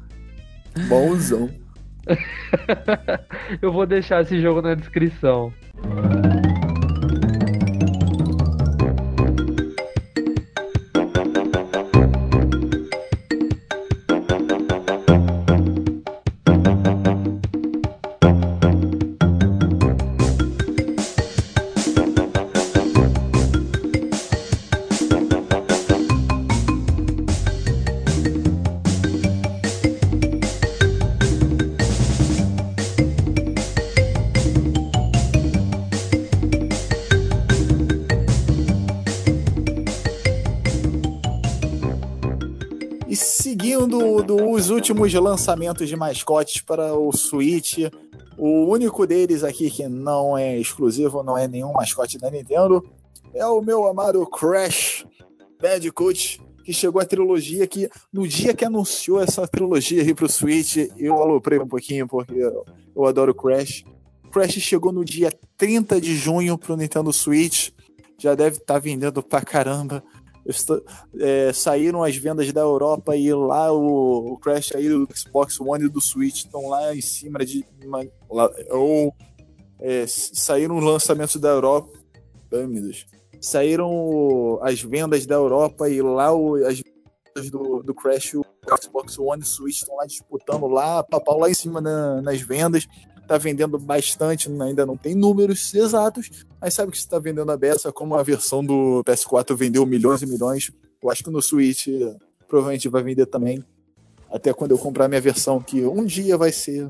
Speaker 6: Bonzão.
Speaker 5: Eu vou deixar esse jogo na descrição.
Speaker 6: Últimos lançamentos de mascotes para o Switch, o único deles aqui que não é exclusivo, não é nenhum mascote da Nintendo, é o meu amado Crash Bandicoot, que chegou a trilogia que no dia que anunciou essa trilogia aí pro Switch, eu aloprei um pouquinho porque eu, adoro Crash. Crash chegou no dia 30 de junho pro Nintendo Switch, já deve estar vendendo pra caramba. É, saíram as vendas da Europa e lá o, o Crash aí do Xbox One e do Switch estão lá em cima de. uma- lá- ou, é, saíram os lançamentos da Europa. Deus. Saíram as vendas da Europa e lá o- as do, do Crash, o Xbox One e Switch estão lá disputando lá, papau lá em cima na- nas vendas. Tá vendendo bastante, ainda não tem números exatos, mas sabe que você tá vendendo a beça como a versão do PS4 vendeu milhões e milhões. Eu acho que no Switch eh, provavelmente vai vender também. Até quando eu comprar minha versão, que um dia vai ser.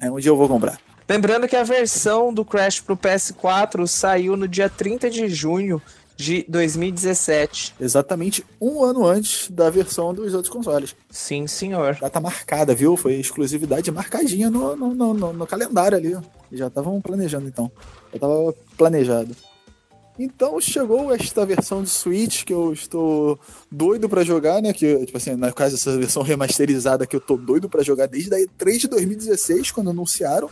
Speaker 6: É, um dia eu vou comprar.
Speaker 7: Lembrando que a versão do Crash pro PS4 saiu no dia 30 de junho de 2017.
Speaker 6: Exatamente um ano antes da versão dos outros consoles.
Speaker 7: Sim, senhor.
Speaker 6: Data marcada, viu? Foi exclusividade marcadinha no, no, no, no- no calendário ali. Já estavam planejando então. Já tava planejado. Então chegou esta versão de Switch que eu estou doido pra jogar, né? Que, tipo assim, no caso dessa versão remasterizada que eu tô doido pra jogar desde a E3 de 2016, quando anunciaram.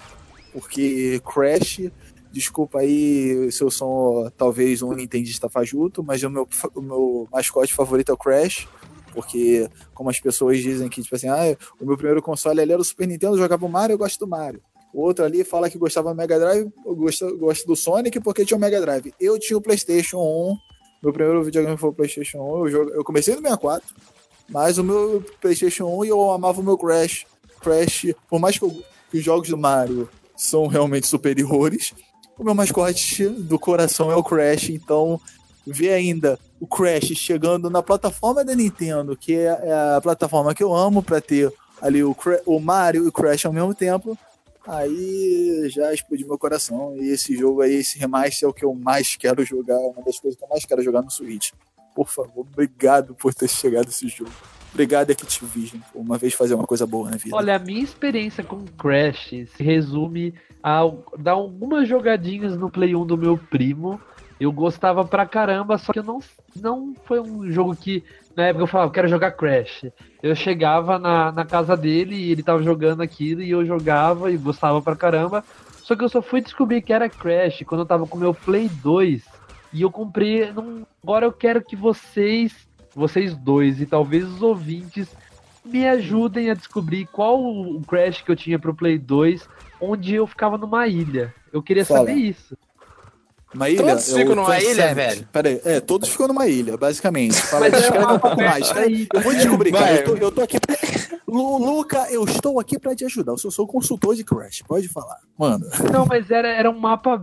Speaker 6: Porque Crash, desculpa aí se eu sou talvez um nintendista fajuto, mas o meu, o meu mascote favorito é o Crash. Porque, como as pessoas dizem que, tipo assim, ah, o meu primeiro console ali era o Super Nintendo, eu jogava o Mario, eu gosto do Mario. O outro ali fala que gostava do Mega Drive, eu gosto, gosto do Sonic porque tinha o Mega Drive. Eu tinha o PlayStation 1, meu primeiro videogame foi o PlayStation 1, eu, jogo- eu comecei no 64, mas o meu PlayStation 1 e eu amava o meu Crash. Crash, por mais que, eu- que os jogos do Mario são realmente superiores, o meu mascote do coração é o Crash, então ver ainda o Crash chegando na plataforma da Nintendo, que é é a plataforma que eu amo pra ter ali o, o Mario e o Crash ao mesmo tempo, aí já explodiu meu coração. E esse jogo aí, esse remaster é o que eu mais quero jogar, é uma das coisas que eu mais quero jogar no Switch. Por favor, obrigado por ter chegado esse jogo. Obrigado, Activision, por uma vez fazer uma coisa boa na vida.
Speaker 5: Olha, a minha experiência com Crash se resume a dar algumas jogadinhas no Play 1 do meu primo. Eu gostava pra caramba, só que eu não, não foi um jogo que na época eu falava, quero jogar Crash. Eu chegava na, na casa dele e ele tava jogando aquilo e eu jogava e gostava pra caramba. Só que eu só fui descobrir que era Crash quando eu tava com meu Play 2 e eu comprei. Não, agora eu quero que vocês, vocês dois e talvez os ouvintes me ajudem a descobrir qual o Crash que eu tinha pro Play 2, onde eu ficava numa ilha. Eu queria
Speaker 6: Fala.
Speaker 5: saber isso.
Speaker 6: Uma ilha?
Speaker 7: Todos ficam numa ilha, velho?
Speaker 6: Pera aí, é, todos ficam numa ilha, basicamente. Fala,
Speaker 5: é
Speaker 6: descreve um pouco mais.
Speaker 5: ilha.
Speaker 6: Eu vou descobrir, cara. Eu tô, eu tô aqui pra... Lu- Luca, eu estou aqui pra te ajudar. Eu sou, sou consultor de Crash, pode falar. Mano.
Speaker 5: Não, mas era, era um mapa.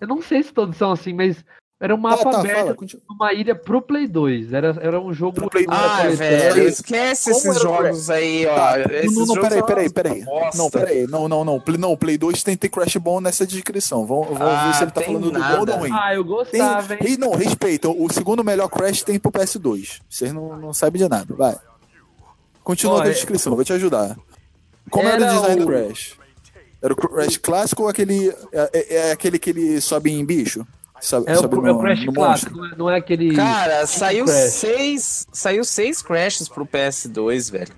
Speaker 5: Eu não sei se todos são assim, mas era um mapa
Speaker 6: tá,
Speaker 5: aberto
Speaker 6: fala, continua.
Speaker 5: numa ilha pro Play 2. Era, era um jogo.
Speaker 6: Pro Play
Speaker 5: não era
Speaker 7: Ah,
Speaker 5: coletâneo.
Speaker 7: velho, esquece
Speaker 6: Como
Speaker 7: esses jogos aí, ó.
Speaker 6: Tá,
Speaker 7: Esses
Speaker 6: não, não,
Speaker 7: jogos
Speaker 6: peraí, peraí,
Speaker 7: uma
Speaker 6: peraí. Não, peraí. Não, não, não. Play, não, Play 2 tem, tem Crash bom nessa descrição. Vamos, vamos
Speaker 7: Ah,
Speaker 6: ver se ele tá
Speaker 7: tem
Speaker 6: falando do
Speaker 7: nada.
Speaker 6: bom ou do ruim.
Speaker 5: Ah, eu
Speaker 6: Tem,
Speaker 5: gostava, hein?
Speaker 6: e não, respeita. O segundo melhor Crash tem pro PS2. Vocês não, não sabem de nada. Vai. Continua com a
Speaker 5: é-
Speaker 6: descrição, vou te ajudar. Como era,
Speaker 5: Era
Speaker 6: o design
Speaker 5: o-
Speaker 6: do Crash? Era o Crash clássico ou aquele. É, é- é aquele que ele sobe em bicho?
Speaker 5: É o,
Speaker 6: no,
Speaker 5: é o Crash
Speaker 6: no
Speaker 5: clássico, não é, não é aquele.
Speaker 7: Cara, saiu
Speaker 5: Crash.
Speaker 7: seis, saiu seis crashes pro PS2, velho.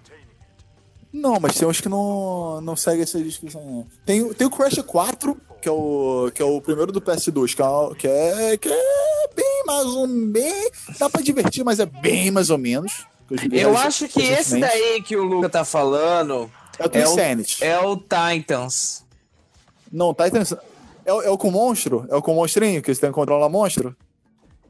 Speaker 6: Não, mas tem uns que não, não seguem essa descrição. Não. Tem, tem o Crash 4, que é o, que é o primeiro do PS2, que é, que é, que é bem mais ou menos. Dá pra divertir, mas é bem mais ou menos.
Speaker 7: Eu acho que esse daí que o Luca tá falando
Speaker 6: É o
Speaker 7: é o- é o Titans.
Speaker 6: Não, Titans. É, o- é o com monstro? É o com monstrinho que você tem que controlar monstro?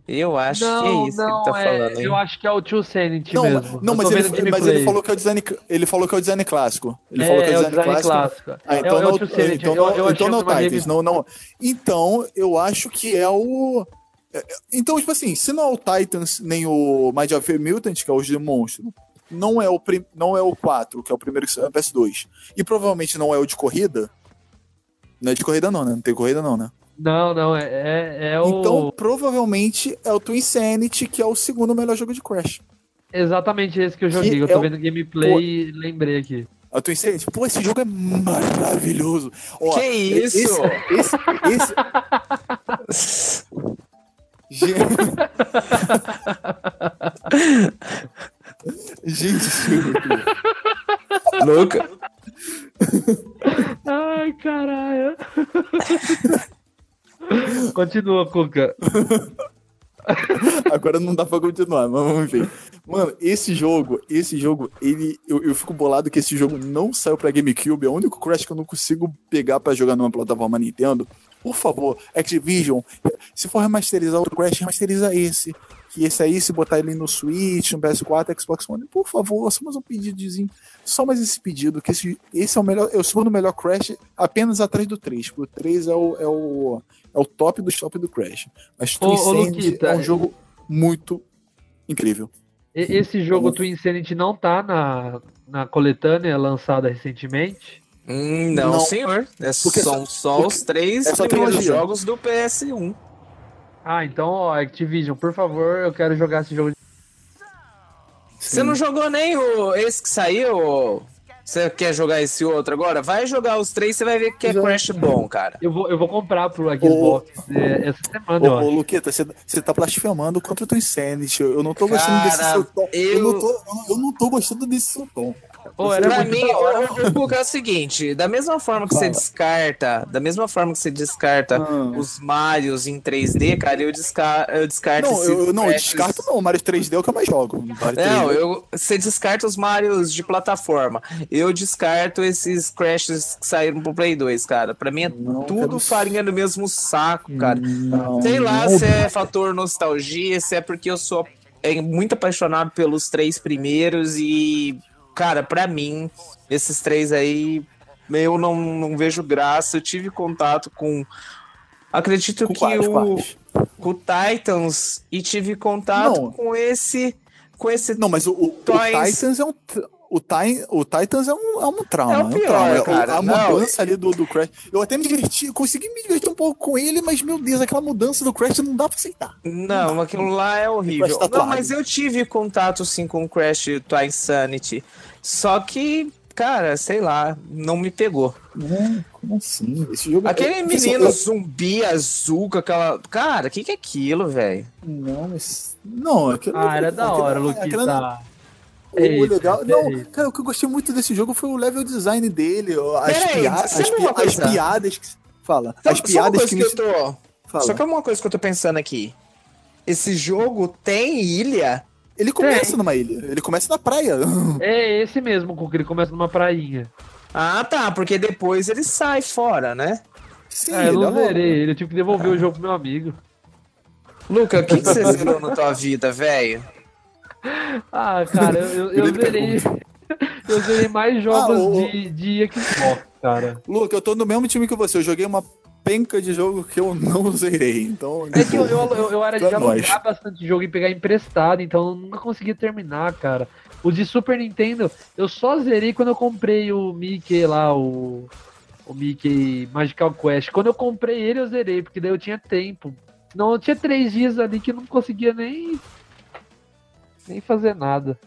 Speaker 7: Eu acho
Speaker 5: não,
Speaker 7: que é isso
Speaker 5: não,
Speaker 7: que ele tá
Speaker 5: é,
Speaker 7: falando, hein?
Speaker 5: eu acho que é o Tio Sanity
Speaker 6: Não,
Speaker 5: mesmo.
Speaker 6: não mas, ele, mas ele falou que é o design. Ele falou que é o design clássico. Ele
Speaker 5: é,
Speaker 6: falou que é
Speaker 5: é
Speaker 6: o design, clássico. Ah,
Speaker 5: É,
Speaker 6: então
Speaker 5: é
Speaker 6: não,
Speaker 5: o Tio Sanity.
Speaker 6: então
Speaker 5: eu, eu
Speaker 6: então não Titans, não, não. Então, eu acho que é o. é- é- Então, tipo assim, se não é o Titans nem o Mind of Mutant, que é os de monstro, não é o, prim... não é o 4, que é o primeiro que saiu no PS2, e provavelmente não é o de corrida. Não é de corrida, não, né? Não tem corrida, não, né?
Speaker 5: Não, não, é, é, é o.
Speaker 6: Então, provavelmente é o Twin Insanity, que é o segundo melhor jogo de Crash.
Speaker 5: Exatamente esse que eu joguei.
Speaker 6: Que
Speaker 5: eu
Speaker 6: é
Speaker 5: tô
Speaker 6: o-
Speaker 5: vendo gameplay e lembrei aqui.
Speaker 6: A Twin Insanity, pô, esse jogo é maravilhoso. Ó,
Speaker 7: Que isso?
Speaker 6: Esse, esse, esse... Gente... Gente, é.
Speaker 7: Luca.
Speaker 5: Ai, caralho. Continua, Cuca.
Speaker 6: Agora não dá pra continuar, mas vamos ver. Mano, esse jogo, esse jogo, ele. Eu, eu fico bolado que esse jogo não saiu pra GameCube. É o único Crash que eu não consigo pegar pra jogar numa plataforma Nintendo. Por favor, Activision, se for remasterizar o Crash, remasteriza esse. Que esse aí, se botar ele no Switch, no PS4, Xbox One, por favor, só mais um pedidozinho. Só mais esse pedido, que esse, esse é o melhor, eu sou no melhor Crash apenas atrás do 3, porque o 3 é o, é o, é o top do top do Crash. Mas
Speaker 5: Ô, ô,
Speaker 6: Twin
Speaker 5: Luquita,
Speaker 6: é um jogo muito incrível.
Speaker 5: Esse jogo Twin Insanity não tá na, na coletânea lançada recentemente?
Speaker 7: Hum, não,
Speaker 6: Não.
Speaker 7: senhor. É, são só
Speaker 6: porque
Speaker 7: os três
Speaker 6: essa
Speaker 7: primeiros
Speaker 6: trilogia.
Speaker 7: jogos do PS1.
Speaker 5: Ah, então, ó, Activision, por favor, eu quero jogar esse jogo.
Speaker 7: Você não jogou nem o esse que saiu? Você quer jogar esse outro agora? Vai jogar os três, você vai ver que é Crash bom, cara.
Speaker 5: Eu vou, eu vou comprar pro Xbox é, essa semana, eu
Speaker 6: Ô. Luqueta, você, tá blasfemando contra o Twin Insanity. Eu não tô gostando desse
Speaker 7: Cara,
Speaker 6: seu tom. Eu...
Speaker 7: eu-
Speaker 6: não tô, eu não tô gostando desse seu tom.
Speaker 5: Pô, era
Speaker 7: Pra mim, o, o é o seguinte, da mesma forma que você descarta, da mesma forma que você descarta
Speaker 6: Ah.
Speaker 7: os Marios em 3D, cara, eu, desca eu descarto
Speaker 6: Não,
Speaker 7: esses
Speaker 6: eu, eu não
Speaker 7: Crashes-
Speaker 6: descarto não. O Mario 3D é o que eu mais jogo. O Mario 3D.
Speaker 7: Não, eu, você descarta os Marios de plataforma. Eu descarto esses Crashes que saíram pro Play 2, cara. Pra mim é
Speaker 6: Não,
Speaker 7: tudo farinha do mesmo saco, cara.
Speaker 6: Não,
Speaker 7: Sei lá
Speaker 6: não.
Speaker 7: se é fator nostalgia, se é porque eu sou é, muito apaixonado pelos três primeiros e, cara, pra mim, esses três aí, eu não, não vejo graça. Eu tive contato com. Acredito
Speaker 6: Com
Speaker 7: que
Speaker 6: quais,
Speaker 7: o,
Speaker 6: quais?
Speaker 7: com o Titans e tive contato com esse. Com esse.
Speaker 6: Não, mas o, o, o. Titans é um. O, Ti- o Titans é um, é um trauma.
Speaker 7: É o
Speaker 6: um
Speaker 7: pior,
Speaker 6: trauma. O-
Speaker 7: cara.
Speaker 6: A
Speaker 7: Não,
Speaker 6: mudança ali do, do Crash. Eu até me diverti, consegui me divertir um pouco com ele, mas meu Deus, aquela mudança do Crash não dá pra aceitar.
Speaker 7: Não, aquilo lá é horrível.
Speaker 6: Crash
Speaker 7: Não, mas eu tive contato sim com o Crash Twin Insanity. Só que, cara, sei lá, não me pegou.
Speaker 6: Não, como assim? Esse jogo
Speaker 7: Aquele
Speaker 6: é-
Speaker 7: menino
Speaker 6: eu-
Speaker 7: zumbi azul com aquela. Cara, o que, que é aquilo, velho?
Speaker 6: Não, mas. Não, aquilo,
Speaker 5: Ah, era da
Speaker 6: aquilo-
Speaker 5: hora,
Speaker 6: não-
Speaker 5: Luquita.
Speaker 6: O,
Speaker 5: É
Speaker 6: o
Speaker 5: isso,
Speaker 6: legal.
Speaker 5: é
Speaker 6: Não,
Speaker 5: isso.
Speaker 6: cara, o que eu gostei muito desse jogo foi o level design dele. As, pia- as, pi- as piadas que. Fala.
Speaker 7: Só-
Speaker 6: as
Speaker 7: só uma
Speaker 6: piadas
Speaker 7: coisa
Speaker 6: que,
Speaker 7: que, eu tô.
Speaker 6: Fala.
Speaker 7: Só que é uma coisa que eu tô pensando aqui. Esse jogo tem ilha?
Speaker 6: Ele começa
Speaker 5: Tem.
Speaker 6: numa ilha. Ele começa na praia.
Speaker 5: É esse mesmo, com que ele começa numa prainha.
Speaker 7: Ah, tá, porque depois ele sai fora, né?
Speaker 6: Sim,
Speaker 5: É, eu não zerei ele, eu tive que devolver o jogo pro meu amigo.
Speaker 7: Luca, o que, que você zerou na tua vida, velho?
Speaker 5: Ah, cara, eu, eu, eu
Speaker 6: Grande
Speaker 5: zerei. Eu zerei mais jogos
Speaker 6: Ah, o-
Speaker 5: de, de Xbox, cara.
Speaker 6: Luca, eu tô no mesmo time que você. Eu joguei uma penca de jogo que eu não zerei. Então.
Speaker 5: É que eu, eu, eu, era de
Speaker 6: Pra nós.
Speaker 5: alugar bastante jogo e pegar emprestado, então eu nunca conseguia terminar, cara. O de Super Nintendo, eu só zerei quando eu comprei o Mickey lá, o, o Mickey Magical Quest. Quando eu comprei ele, eu zerei, porque daí eu tinha tempo. Não, eu tinha três dias ali que eu não conseguia nem, nem fazer nada.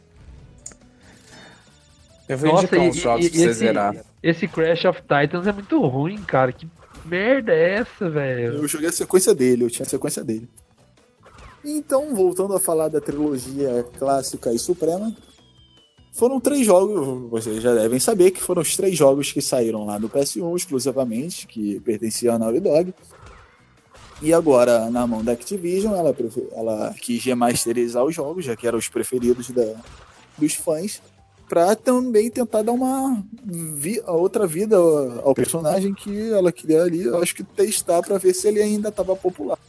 Speaker 7: Eu vou
Speaker 5: Nossa,
Speaker 7: indicar uns jogos
Speaker 5: e-
Speaker 7: pra você
Speaker 5: esse-
Speaker 7: zerar.
Speaker 5: Esse Crash of Titans é muito ruim, cara. Que merda é essa, velho?
Speaker 6: Eu joguei a sequência dele, eu tinha a sequência dele. Então, voltando a falar da trilogia clássica e suprema, foram três jogos, vocês já devem saber que foram os três jogos que saíram lá do PS1 exclusivamente, que pertenciam à Naughty Dog. E agora, na mão da Activision, ela, prefe- ela quis remasterizar os jogos, já que eram os preferidos da- dos fãs, para também tentar dar uma vi- outra vida ao personagem que ela queria ali, acho que testar para ver se ele ainda estava popular.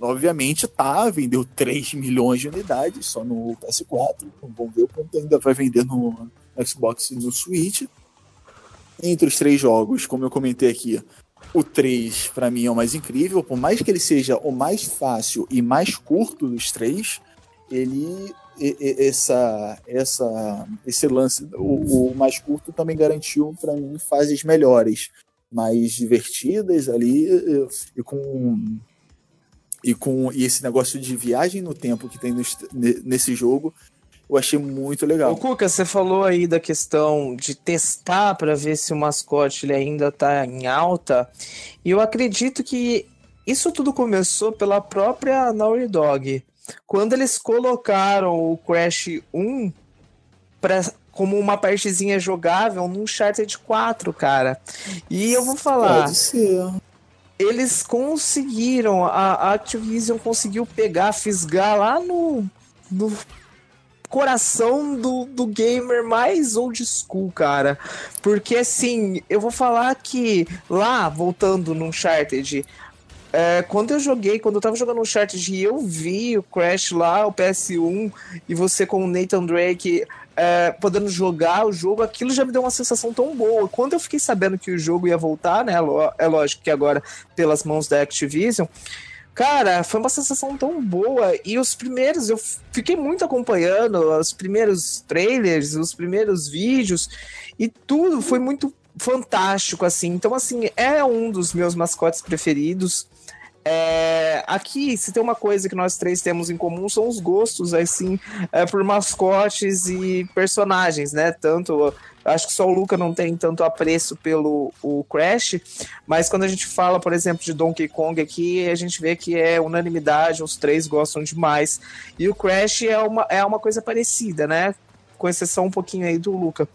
Speaker 6: Obviamente tá, vendeu 3 milhões de unidades só no PS4. Vamos ver o quanto ainda vai vender no Xbox e no Switch. Entre os três jogos, como eu comentei aqui, o 3 para mim é o mais incrível, por mais que ele seja o mais fácil e mais curto dos três, ele essa essa esse lance o, o mais curto também garantiu para mim fases melhores, mais divertidas ali e, com e com e esse negócio de viagem no tempo que tem nesse jogo, eu achei muito
Speaker 7: Ô,
Speaker 6: legal.
Speaker 7: Cuca, você falou aí da questão de testar para ver se o mascote ele ainda tá em alta. E eu acredito que isso tudo começou pela própria Naughty Dog. Quando eles colocaram o Crash 1 pra, como uma partezinha jogável no Uncharted 4, cara. E eu vou falar,
Speaker 6: Pode ser.
Speaker 7: eles conseguiram, a a Activision conseguiu pegar, fisgar lá no, no coração do, do gamer mais old school, cara. Porque assim, eu vou falar que lá, voltando no Uncharted, é, quando eu joguei, quando eu tava jogando Uncharted e eu vi o Crash lá, o PS1, e você com o Nathan Drake é, podendo jogar o jogo, aquilo já me deu uma sensação tão boa. Quando eu fiquei sabendo que o jogo ia voltar, né? É lógico que agora pelas mãos da Activision. Cara, foi uma sensação tão boa. E os primeiros, eu fiquei muito acompanhando os primeiros trailers, os primeiros vídeos, e tudo foi muito fantástico, assim. Então, assim, é um dos meus mascotes preferidos. É, aqui, se tem uma coisa que nós três temos em comum, são os gostos, assim, é, por mascotes e personagens, né? Tanto. Acho que só o Luca não tem tanto apreço pelo o Crash, mas quando a gente fala, por exemplo, de Donkey Kong aqui, a gente vê que é unanimidade, os três gostam demais. E o Crash é uma, é uma coisa parecida, né? Com exceção um pouquinho aí do Luca.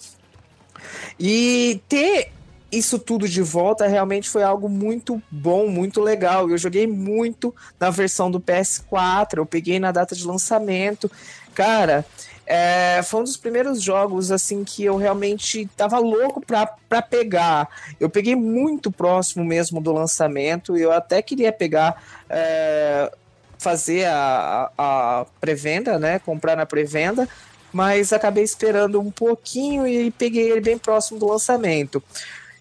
Speaker 7: E ter isso tudo de volta realmente foi algo muito bom, muito legal. Eu joguei muito na versão do PS4, eu peguei na data de lançamento. Cara, é, foi um dos primeiros jogos assim que eu realmente tava louco pra, pra pegar. Eu peguei muito próximo mesmo do lançamento. Eu até queria pegar. é, fazer a, a, a pré-venda, né? Comprar na pré-venda, mas acabei esperando um pouquinho e peguei ele bem próximo do lançamento.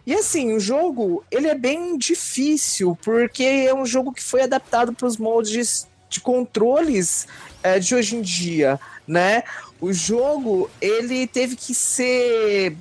Speaker 7: E assim, o jogo, ele é bem difícil, porque é um jogo que foi adaptado para os moldes de controles é, de hoje em dia, né? O jogo, ele teve que ser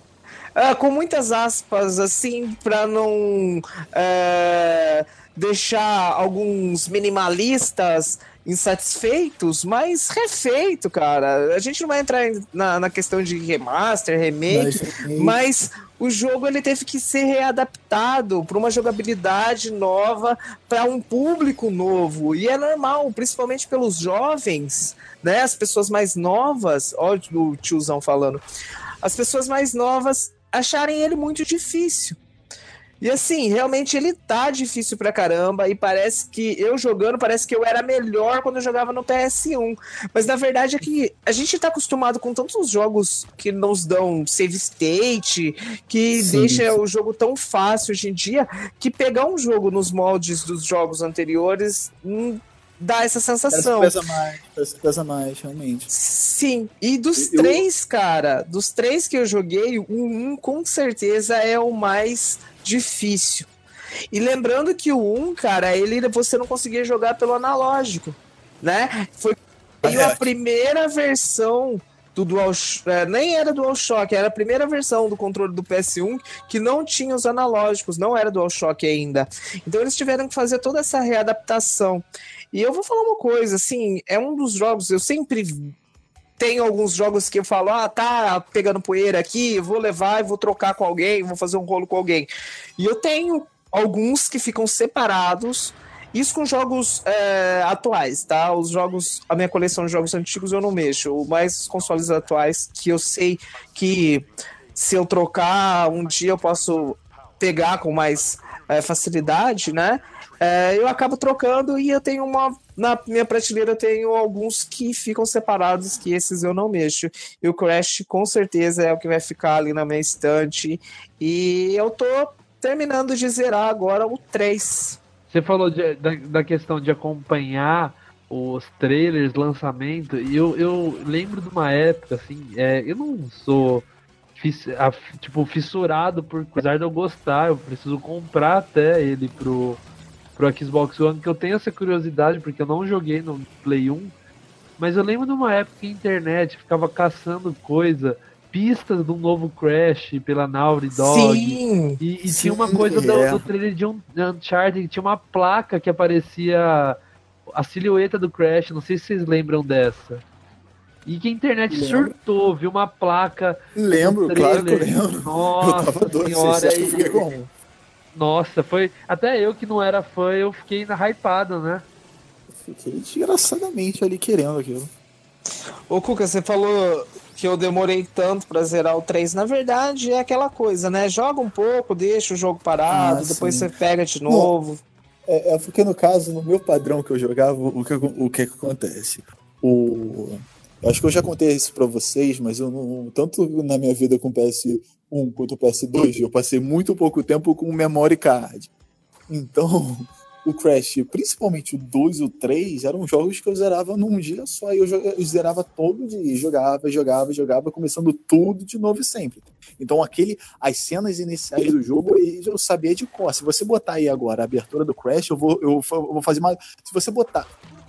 Speaker 7: ah, com muitas aspas, assim, para não é, deixar alguns minimalistas insatisfeitos, mas refeito, cara. A gente não vai entrar na, na questão de remaster, remake,
Speaker 6: Mas-
Speaker 7: mas o jogo ele teve que ser readaptado para uma jogabilidade nova, para um público novo. E é normal, principalmente pelos jovens, né? As pessoas mais novas, ó, o tiozão falando. As pessoas mais novas acharem ele muito difícil. E assim, realmente ele tá difícil pra caramba. E parece que eu jogando, parece que eu era melhor quando eu jogava no PS1. Mas na verdade é que a gente tá acostumado com tantos jogos que nos dão save state, que
Speaker 6: Sim,
Speaker 7: deixa o jogo tão fácil hoje em dia, que pegar um jogo nos moldes dos jogos anteriores hum, dá essa
Speaker 6: Parece que
Speaker 7: sensação.
Speaker 6: pesa mais, parece que pesa mais, realmente.
Speaker 7: Sim, e dos
Speaker 6: Eu-
Speaker 7: três, cara, dos três que eu joguei, o um com certeza é o mais difícil. E lembrando que o 1, cara, ele você não conseguia jogar pelo analógico, né? Foi veio a primeira versão do Dual, é, nem era DualShock, era a primeira versão do controle do PS1 que não tinha os analógicos, não era DualShock ainda. Então eles tiveram que fazer toda essa readaptação. E eu vou falar uma coisa, assim, é um dos jogos, eu sempre tenho alguns jogos que eu falo, ah, tá pegando poeira aqui, vou levar e vou trocar com alguém, vou fazer um rolo com alguém. E eu tenho alguns que ficam separados, isso com jogos é, atuais, tá? Os jogos, a minha coleção de jogos antigos eu não mexo, mais os consoles atuais que eu sei que se eu trocar um dia eu posso pegar com mais é, facilidade, né? É, eu acabo trocando e eu tenho uma. Na minha prateleira eu tenho alguns que ficam separados, que esses eu não mexo. E o Crash com certeza é o que vai ficar ali na minha estante. E eu tô terminando de zerar agora o 3.
Speaker 5: Você falou de- da, da questão de acompanhar os trailers, lançamento, e eu, eu lembro de uma época, assim, é, eu não sou fiss- a- tipo, fissurado por apesar de eu gostar, eu preciso comprar até ele pro, pro Xbox One, que eu tenho essa curiosidade, porque eu não joguei no Play 1, mas eu lembro de uma época que a internet ficava caçando coisa, pistas do novo Crash pela Naughty Dog,
Speaker 7: Sim!
Speaker 5: e, e
Speaker 6: Sim,
Speaker 5: tinha uma coisa do,
Speaker 6: é.
Speaker 5: do trailer de um Uncharted, que tinha uma placa que aparecia a silhueta do Crash, não sei se vocês lembram dessa. E que a internet
Speaker 6: Lembro.
Speaker 5: surtou, viu uma placa.
Speaker 6: Lembro, claro que eu lembro. eu
Speaker 5: Nossa
Speaker 6: tava doido,
Speaker 5: senhora,
Speaker 6: eu
Speaker 5: e-
Speaker 6: como?
Speaker 5: Nossa, foi. Até eu que não era fã, eu fiquei na hypado, né?
Speaker 6: Fiquei desgraçadamente ali querendo aquilo.
Speaker 7: Ô, Cuca, você falou que eu demorei tanto pra zerar o 3. Na verdade, é aquela coisa, né? Joga um pouco, deixa o jogo parado,
Speaker 6: Ah,
Speaker 7: depois
Speaker 6: sim.
Speaker 7: você pega de novo.
Speaker 6: É, é porque no caso, no meu padrão que eu jogava, o que, o que que acontece? O, Eu acho que eu já contei isso pra vocês, mas eu não, tanto na minha vida com o PS1 quanto o PS2, eu passei muito pouco tempo com o memory card. Então, o Crash, principalmente o 2 e o 3, eram jogos que eu zerava num dia só. E eu, eu zerava todo dia, jogava, jogava, jogava, começando tudo de novo sempre. Então, aquele, as cenas iniciais do jogo, eu sabia de cor. Se você botar aí agora a abertura do Crash, eu vou, eu vou fazer uma. Se você botar.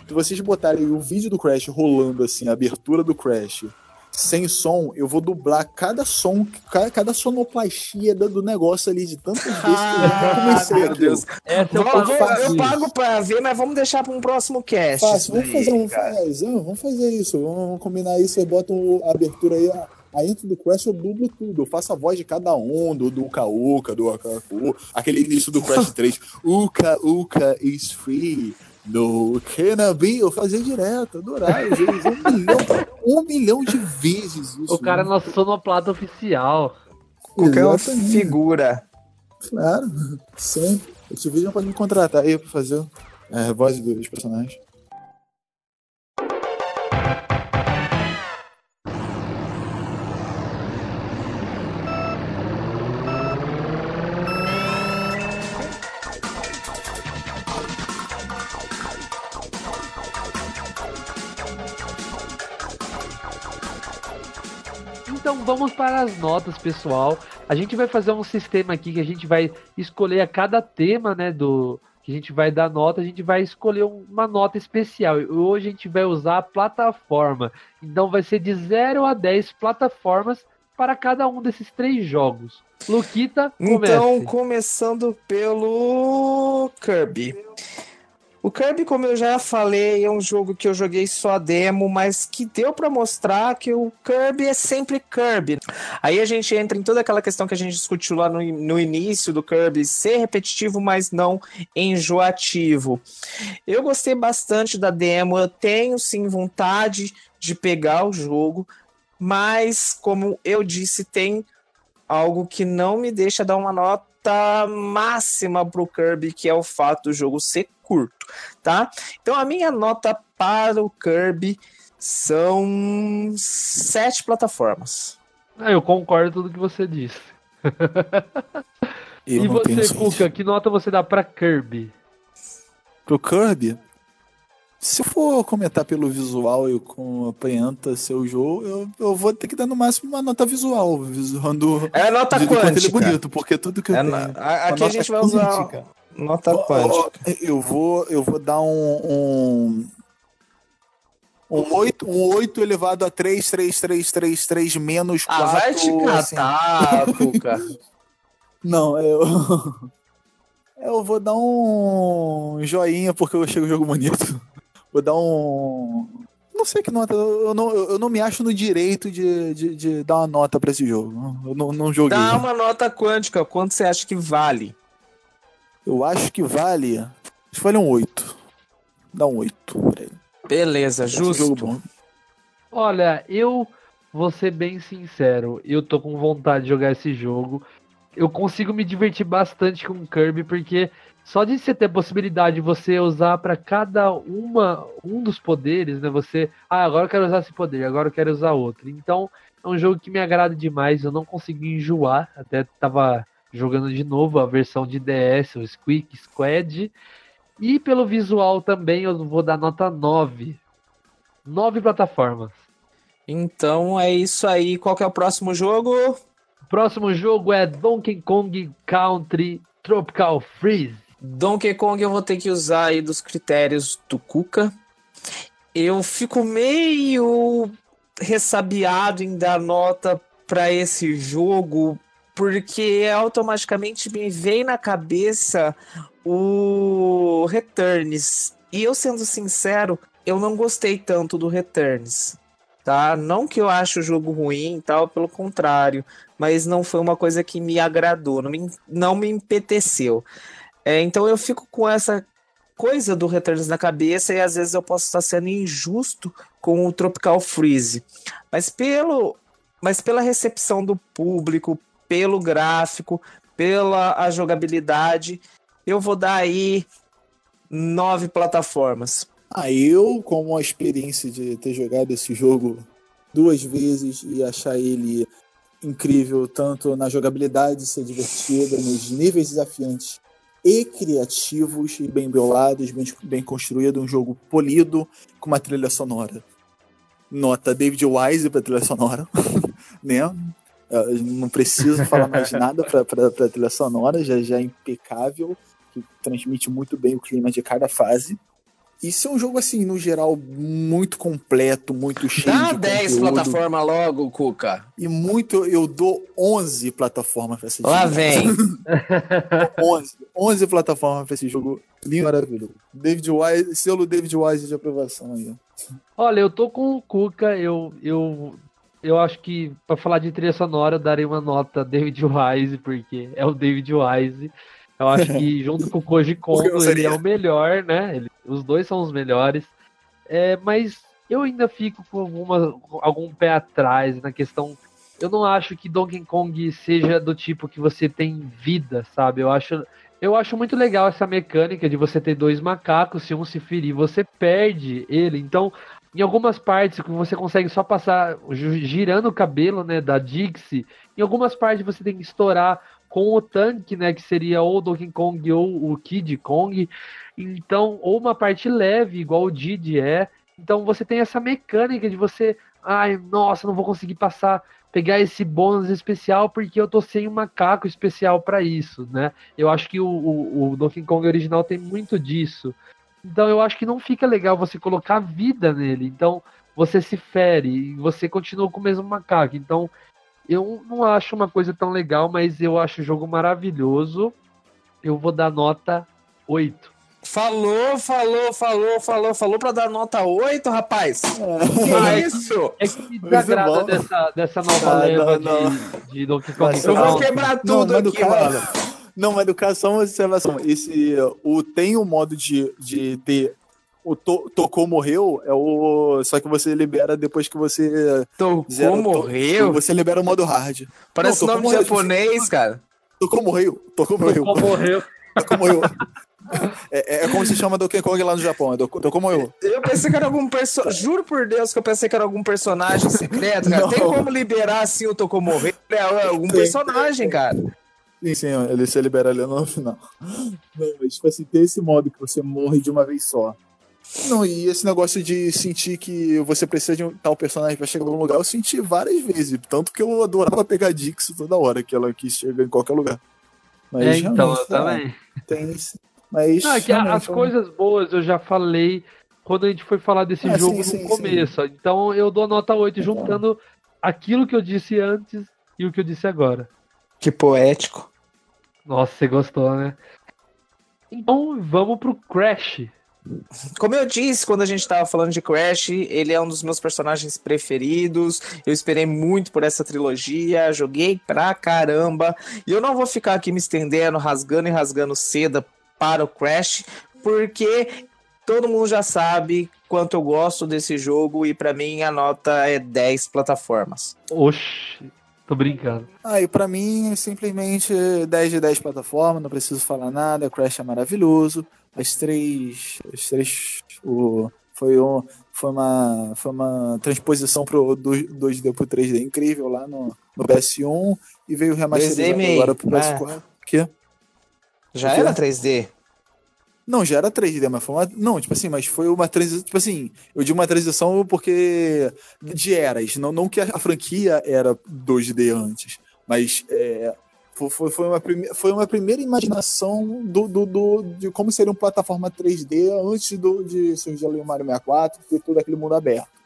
Speaker 6: Se vocês botarem o vídeo do Crash rolando assim, a abertura do Crash, sem som, eu vou dublar cada som, cada, cada sonoplastia do, negócio ali, de tantas vezes que eu já comecei
Speaker 7: meu. Deus.
Speaker 5: Essa eu
Speaker 7: Vamos- eu
Speaker 5: isso.
Speaker 7: pago pra ver, mas vamos deixar pra um próximo cast.
Speaker 6: Fácil, vamos
Speaker 7: daí,
Speaker 6: fazer um. faz, ah, vamos fazer isso, vamos combinar isso, eu boto a abertura aí. a- intro do Crash eu dublo tudo. Eu faço a voz de cada um, do, do Uka Uka, do Akaku, aquele início do Crash 3. Uka Uka is free. No cannabis, eu fazia direto, adorava. Eu um milhão, um milhão de vezes isso.
Speaker 5: O cara é nosso sonoplata oficial.
Speaker 7: Qualquer
Speaker 6: Exatamente.
Speaker 7: figura.
Speaker 6: Claro, sempre. Esse vídeo pode me contratar aí pra fazer é, a voz dos personagens.
Speaker 5: Vamos para as notas, pessoal. A gente vai fazer um sistema aqui que a gente vai escolher a cada tema, né, do que a gente vai dar nota, a gente vai escolher um- uma nota especial. Hoje a gente vai usar a plataforma. Então vai ser de 0 a 10 plataformas para cada um desses três jogos. Luquita, comece.
Speaker 7: Então, começando pelo Kirby. O Kirby, como eu já falei, é um jogo que eu joguei só a demo, mas que deu pra mostrar que o Kirby é sempre Kirby. Aí a gente entra em toda aquela questão que a gente discutiu lá no, no início do Kirby, ser repetitivo, mas não enjoativo. Eu gostei bastante da demo, eu tenho sim vontade de pegar o jogo, mas como eu disse, tem algo que não me deixa dar uma nota máxima pro Kirby, que é o fato do jogo ser curto, tá? Então a minha nota para o Kirby são sete plataformas.
Speaker 5: Ah, eu concordo com tudo que você disse.
Speaker 6: Eu
Speaker 5: e você. Cuca, que nota você dá para Kirby?
Speaker 6: Pro Kirby, se eu for comentar pelo visual e com aparenta seu jogo, eu, eu vou ter que dar no máximo uma nota visual, visuando
Speaker 7: É nota
Speaker 6: de quanto ele é
Speaker 7: quântica.
Speaker 6: bonito, porque tudo que eu
Speaker 7: É
Speaker 6: tenho.
Speaker 7: na- a- aqui
Speaker 6: uma
Speaker 7: a gente vai usar
Speaker 6: quântica.
Speaker 7: Nota quântica.
Speaker 6: Eu vou, eu vou dar um. Um, um 8, um 8 elevado a 3, 3, 3, 3, 3 menos 4.
Speaker 7: Ah, vai te
Speaker 6: assim.
Speaker 7: catar, Cuca.
Speaker 6: Não, eu. Eu vou dar um joinha porque eu achei o jogo bonito. Vou dar um. Não sei que nota. Eu não, eu não me acho no direito de, de, de dar uma nota pra esse jogo. Eu não, não joguei.
Speaker 7: Dá uma nota quântica, quanto você acha que vale?
Speaker 6: Eu acho que vale. Acho que vale um 8. Dá um 8 pra ele.
Speaker 7: Beleza,
Speaker 6: um
Speaker 7: justo.
Speaker 6: bom.
Speaker 5: Olha, eu vou ser bem sincero, eu tô com vontade de jogar esse jogo. Eu consigo me divertir bastante com o Kirby, porque só de você ter a possibilidade de você usar para cada uma um dos poderes, né? Você, ah, agora eu quero usar esse poder, agora eu quero usar outro. Então, é um jogo que me agrada demais, eu não consigo enjoar, até tava jogando de novo a versão de DS, o Squeak Squad. E pelo visual também eu vou dar nota 9. 9 plataformas.
Speaker 7: Então é isso aí. Qual que é o próximo jogo?
Speaker 5: Próximo jogo é Donkey Kong Country Tropical Freeze.
Speaker 7: Donkey Kong eu vou ter que usar aí dos critérios do Cuca. Eu fico meio ressabiado em dar nota para esse jogo, porque automaticamente me vem na cabeça o Returns. E eu sendo sincero, eu não gostei tanto do Returns. Tá? Não que eu ache o jogo ruim tal, pelo contrário, mas não foi uma coisa que me agradou, não me, não me empeteceu. É, então eu fico com essa coisa do Returns na cabeça e às vezes eu posso estar sendo injusto com o Tropical Freeze. Mas pelo mas pela recepção do público, pelo gráfico, pela jogabilidade, eu vou dar aí nove plataformas.
Speaker 6: Ah, eu, com a experiência de ter jogado esse jogo duas vezes e achar ele incrível, tanto na jogabilidade ser divertida, nos níveis desafiantes e criativos, e bem bolados, bem, bem construído, um jogo polido, com uma trilha sonora. Nota David Wise pra trilha sonora, né? Eu não preciso falar mais nada pra, pra, pra trilha sonora, já, já é impecável, que transmite muito bem o clima de cada fase. Isso é um jogo, assim, no geral, muito completo, muito cheio
Speaker 8: Dá
Speaker 6: de
Speaker 8: 10
Speaker 6: conteúdo.
Speaker 8: plataforma logo, Cuca.
Speaker 6: E muito, eu dou 11 plataformas pra esse
Speaker 7: Lá
Speaker 6: jogo.
Speaker 7: vem.
Speaker 6: 11. 11 plataformas pra esse jogo. Lindo, maravilhoso. David Wise, selo David Wise de aprovação aí. ó.
Speaker 5: Olha, eu tô com o Cuca, eu, eu, eu acho que pra falar de trilha sonora eu darei uma nota David Wise, porque é o David Wise. Eu acho que junto com o Koji Kondo ele é o melhor, né? Ele- os dois são os melhores. É, mas eu ainda fico com alguma, algum pé atrás na questão. Eu não acho que Donkey Kong seja do tipo que você tem vida, sabe? Eu acho, eu acho muito legal essa mecânica de você ter dois macacos, se um se ferir, você perde ele. Então, em algumas partes que você consegue só passar girando o cabelo, né, da Dixie, em algumas partes você tem que estourar com o tanque, né, que seria ou o Donkey Kong ou o Kid Kong. Então, ou uma parte leve, igual o Didi é. Então, você tem essa mecânica de você, ai, nossa, não vou conseguir passar, pegar esse bônus especial porque eu tô sem um macaco especial para isso, né? Eu acho que o, o, o Donkey Kong original tem muito disso. Então, eu acho que não fica legal você colocar vida nele. Então, você se fere e você continua com o mesmo macaco. Então, eu não acho uma coisa tão legal, mas eu acho o jogo maravilhoso. Eu vou dar nota 8.
Speaker 7: Falou, falou, falou, falou, falou pra dar nota 8, rapaz. Que isso?
Speaker 5: É que me desagrada
Speaker 6: bom.
Speaker 5: dessa, dessa nova
Speaker 6: Ah,
Speaker 5: leva
Speaker 6: não,
Speaker 5: de, de Donkey Kong
Speaker 7: Eu vou quebrar
Speaker 6: Não,
Speaker 7: tudo
Speaker 6: do
Speaker 7: aqui, mano.
Speaker 6: Não, mas do caso, só uma observação. Esse, o, tem o modo de, de ter. O to, tocou, morreu, é o. Só que você libera depois que você.
Speaker 7: Tocou,
Speaker 6: zera o to-
Speaker 7: morreu.
Speaker 6: Você libera o modo hard.
Speaker 7: Parece
Speaker 6: Não,
Speaker 7: nome
Speaker 6: morreu.
Speaker 7: japonês, cara.
Speaker 6: Tocou, morreu. Tocou, morreu.
Speaker 5: Tocou, morreu.
Speaker 6: Tocou, morreu. É, é como se chama Donkey Kong lá no Japão. É morreu.
Speaker 7: Eu pensei que era algum personagem. Juro por Deus que eu pensei que era algum personagem secreto, cara.
Speaker 6: Não.
Speaker 7: Tem como liberar assim o Tocou morrer? É algum
Speaker 6: Tem,
Speaker 7: personagem, cara.
Speaker 6: Sim, sim, ele se libera ali no final. Não, mas tipo assim, ter esse modo que você morre de uma vez só. Não, e esse negócio de sentir que você precisa de um tal personagem pra chegar em algum lugar, eu senti várias vezes. Tanto que eu adorava pegar a Dix toda hora, que ela que chega em qualquer lugar. Mas
Speaker 5: É, então, eu também.
Speaker 6: Tem isso. Mas.
Speaker 5: Não, é as coisas boas eu já falei quando a gente foi falar desse
Speaker 6: Ah,
Speaker 5: jogo
Speaker 6: sim,
Speaker 5: no
Speaker 6: sim,
Speaker 5: começo. Então eu dou nota 8 juntando aquilo que eu disse antes e o que eu disse agora.
Speaker 7: Que poético.
Speaker 5: Nossa, você gostou, né? Então vamos pro Crash.
Speaker 7: Como eu disse quando a gente tava falando de Crash, ele é um dos meus personagens preferidos. Eu esperei muito por essa trilogia, joguei pra caramba. E eu não vou ficar aqui me estendendo, rasgando e rasgando seda para o Crash, porque todo mundo já sabe quanto eu gosto desse jogo e pra mim a nota é 10 plataformas.
Speaker 5: Oxi, tô brincando.
Speaker 6: Ah, e pra mim, simplesmente 10 de 10 plataforma, não preciso falar nada, Crash é maravilhoso. As três. As três. O, foi, um, foi, uma, foi uma transposição pro 2- 2D pro 3D incrível lá no, no PS1 e veio remasterizado
Speaker 7: Desenhei.
Speaker 6: agora pro
Speaker 7: Ah.
Speaker 6: PS4. Que?
Speaker 7: Já
Speaker 6: O quê?
Speaker 7: era 3D?
Speaker 6: Não, já era 3D, mas foi uma. Não, tipo assim, mas foi uma transição. Tipo assim, eu digo uma transição porque. De eras. Não, não que a, franquia era 2D antes, mas. É, foi, foi, uma prime, foi uma primeira imaginação do, do, do, de como seria uma plataforma 3D antes do, de surgir ali o Mario 64 ter todo aquele mundo aberto.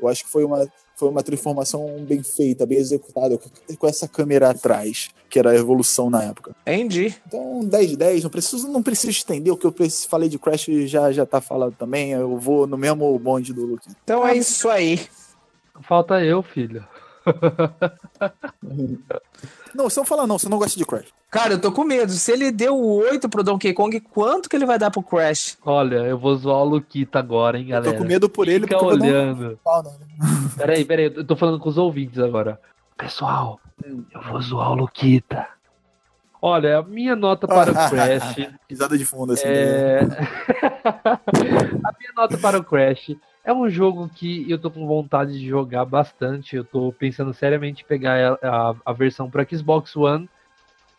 Speaker 6: Eu acho que foi uma, foi uma transformação bem feita, bem executada, com- essa câmera atrás, que era a evolução na época.
Speaker 7: Entendi.
Speaker 6: Então, 10 de 10, não preciso, não preciso estender o que eu falei de Crash já, já tá falado também. Eu vou no mesmo bonde do Luke.
Speaker 7: Então é isso aí.
Speaker 5: Falta eu, filho.
Speaker 6: Não, você não fala não, você não gosta de Crash.
Speaker 7: Cara, eu tô com medo. Se ele deu 8 pro Donkey Kong, quanto que ele vai dar pro Crash?
Speaker 5: Olha, eu vou zoar o Luquita agora, hein,
Speaker 6: Eu
Speaker 5: galera.
Speaker 6: tô com medo por ele,
Speaker 5: Fica
Speaker 6: porque eu
Speaker 5: olhando.
Speaker 6: pau nele.
Speaker 5: Peraí, peraí, eu tô falando com os ouvintes agora. Pessoal, eu vou zoar o Luquita. Olha, a minha nota para o Crash
Speaker 6: Risada de fundo, assim. né?
Speaker 5: é. a minha nota para o Crash. É um jogo que eu tô com vontade de jogar bastante. Eu tô pensando seriamente em pegar a, a, a versão para Xbox One.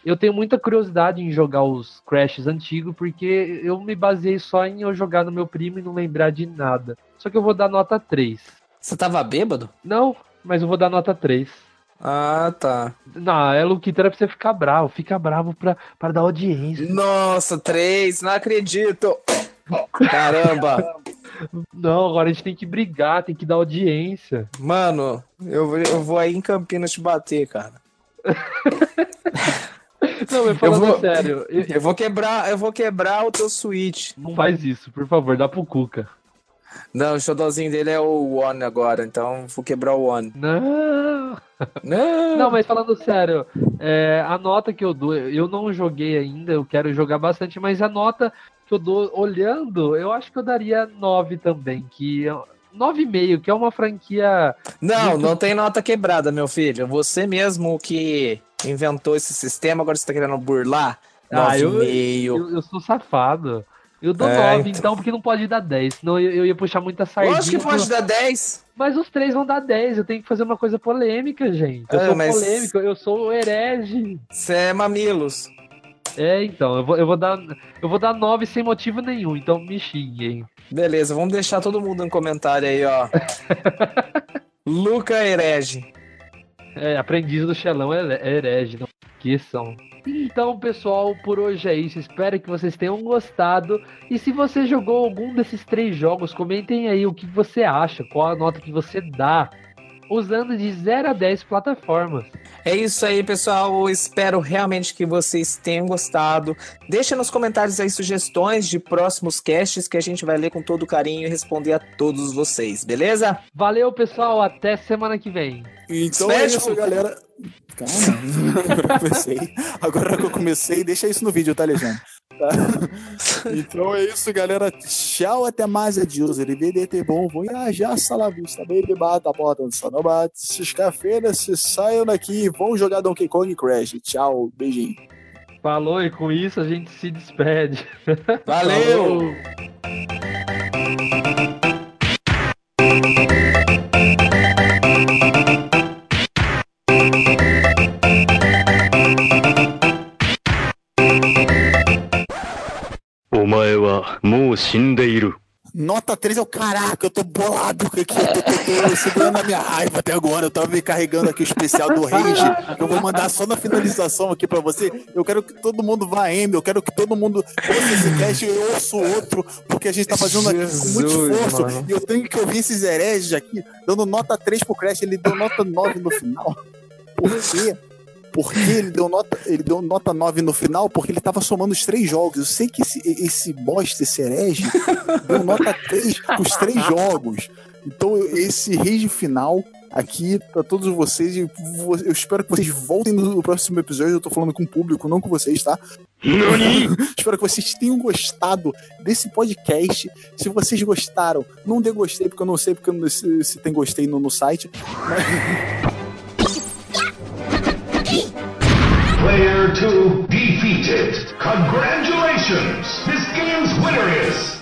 Speaker 5: Eu tenho muita curiosidade em jogar os Crashes antigos, porque eu me baseei só em eu jogar no meu primo e não lembrar de nada. Só que eu vou dar nota 3.
Speaker 7: Você tava bêbado?
Speaker 5: Não, mas eu vou dar nota 3.
Speaker 7: Ah, tá.
Speaker 5: Não, é Luquita, era pra você ficar bravo. Fica bravo pra, pra dar audiência.
Speaker 7: Nossa, três, não acredito. Caramba.
Speaker 5: Não, agora a gente tem que brigar, tem que dar audiência.
Speaker 7: Mano, eu, vou- eu vou aí em Campinas te bater, cara.
Speaker 5: Não, mas falando
Speaker 7: vou-
Speaker 5: sério, eu-
Speaker 7: Eu vou quebrar, eu vou quebrar o teu Switch.
Speaker 5: não faz isso, por favor, dá pro Cuca.
Speaker 7: Não, o xodózinho dele é o One agora, então vou quebrar o One.
Speaker 5: Não.
Speaker 7: Não,
Speaker 5: Não, mas falando sério, é, a nota que eu dou, eu não joguei ainda, eu quero jogar bastante, mas a nota que eu dou olhando, eu acho que eu daria 9 também, que é 9,5, que é uma franquia.
Speaker 7: não, não tem nota quebrada, meu filho. Você mesmo que inventou esse sistema, agora você tá querendo burlar?
Speaker 5: Ah, eu-
Speaker 7: 9,5.
Speaker 5: Eu, eu sou safado. Eu dou
Speaker 7: É,
Speaker 5: 9, então, porque não pode dar 10, senão eu, eu ia puxar muita sardinha.
Speaker 7: Lógico que pode
Speaker 5: pro-
Speaker 7: dar 10.
Speaker 5: Mas os três vão dar 10, eu tenho que fazer uma coisa polêmica, gente. Eu
Speaker 7: É,
Speaker 5: sou
Speaker 7: mas-
Speaker 5: polêmico, eu sou herege.
Speaker 7: Você é mamilos.
Speaker 5: É, então, eu vou, eu vou dar eu vou dar 9 sem motivo nenhum, então me xinguem.
Speaker 7: Beleza, vamos deixar todo mundo no comentário aí, ó. Luca Herege.
Speaker 5: É, aprendiz do Xelão é, herege, não esqueçam. Então, pessoal, por hoje é isso. Espero que vocês tenham gostado. E se você jogou algum desses três jogos, comentem aí o que você acha, qual a nota que você dá, usando de 0 a 10 plataformas.
Speaker 7: É isso aí, pessoal. Eu espero realmente que vocês tenham gostado. Deixa nos comentários aí sugestões de próximos casts que a gente vai ler com todo carinho e responder a todos vocês, beleza?
Speaker 5: Valeu, pessoal. Até semana que vem.
Speaker 6: Então é isso, galera. Calma, agora eu comecei. Agora que eu comecei, deixa isso no vídeo, tá, Alexandre? Tá? Então é isso, galera. Tchau, até mais, adios. Arrivederci, bom, vou viajar, salavista, baby, bata, bota, só não bate. Sexta-feira, se saiam daqui e vão jogar Donkey Kong Crash. Tchau, beijinho.
Speaker 5: Falou, e com isso a gente se despede.
Speaker 7: Valeu!
Speaker 5: Falou.
Speaker 6: Nota 3 é o caraca, eu tô bolado aqui, eu tô, tô- tô segurando a minha raiva até agora. Eu tava me carregando aqui o especial do Rage, que eu vou mandar só na finalização aqui pra você. Eu quero que todo mundo vá em, eu quero que todo mundo ouça esse cast e eu ouço outro, porque a gente tá fazendo aqui com muito esforço.
Speaker 7: mano.
Speaker 6: E eu tenho que ouvir esses hereges aqui, dando nota 3 pro Crash, ele deu nota 9 no final. Por quê? Porque ele deu nota, ele deu nota 9 no final, porque ele tava somando os três jogos. Eu sei que esse, esse bosta, esse herege, deu nota 3 pros três jogos. Então, esse rage final aqui pra todos vocês. E vo- eu espero que vocês voltem no próximo episódio. Eu tô falando com o público, não com vocês, tá? espero que vocês tenham gostado desse podcast. Se vocês gostaram, não dê gostei, porque eu não sei porque eu não- se, se tem gostei no, no site.
Speaker 2: Player 2 defeated. Congratulations! This game's winner is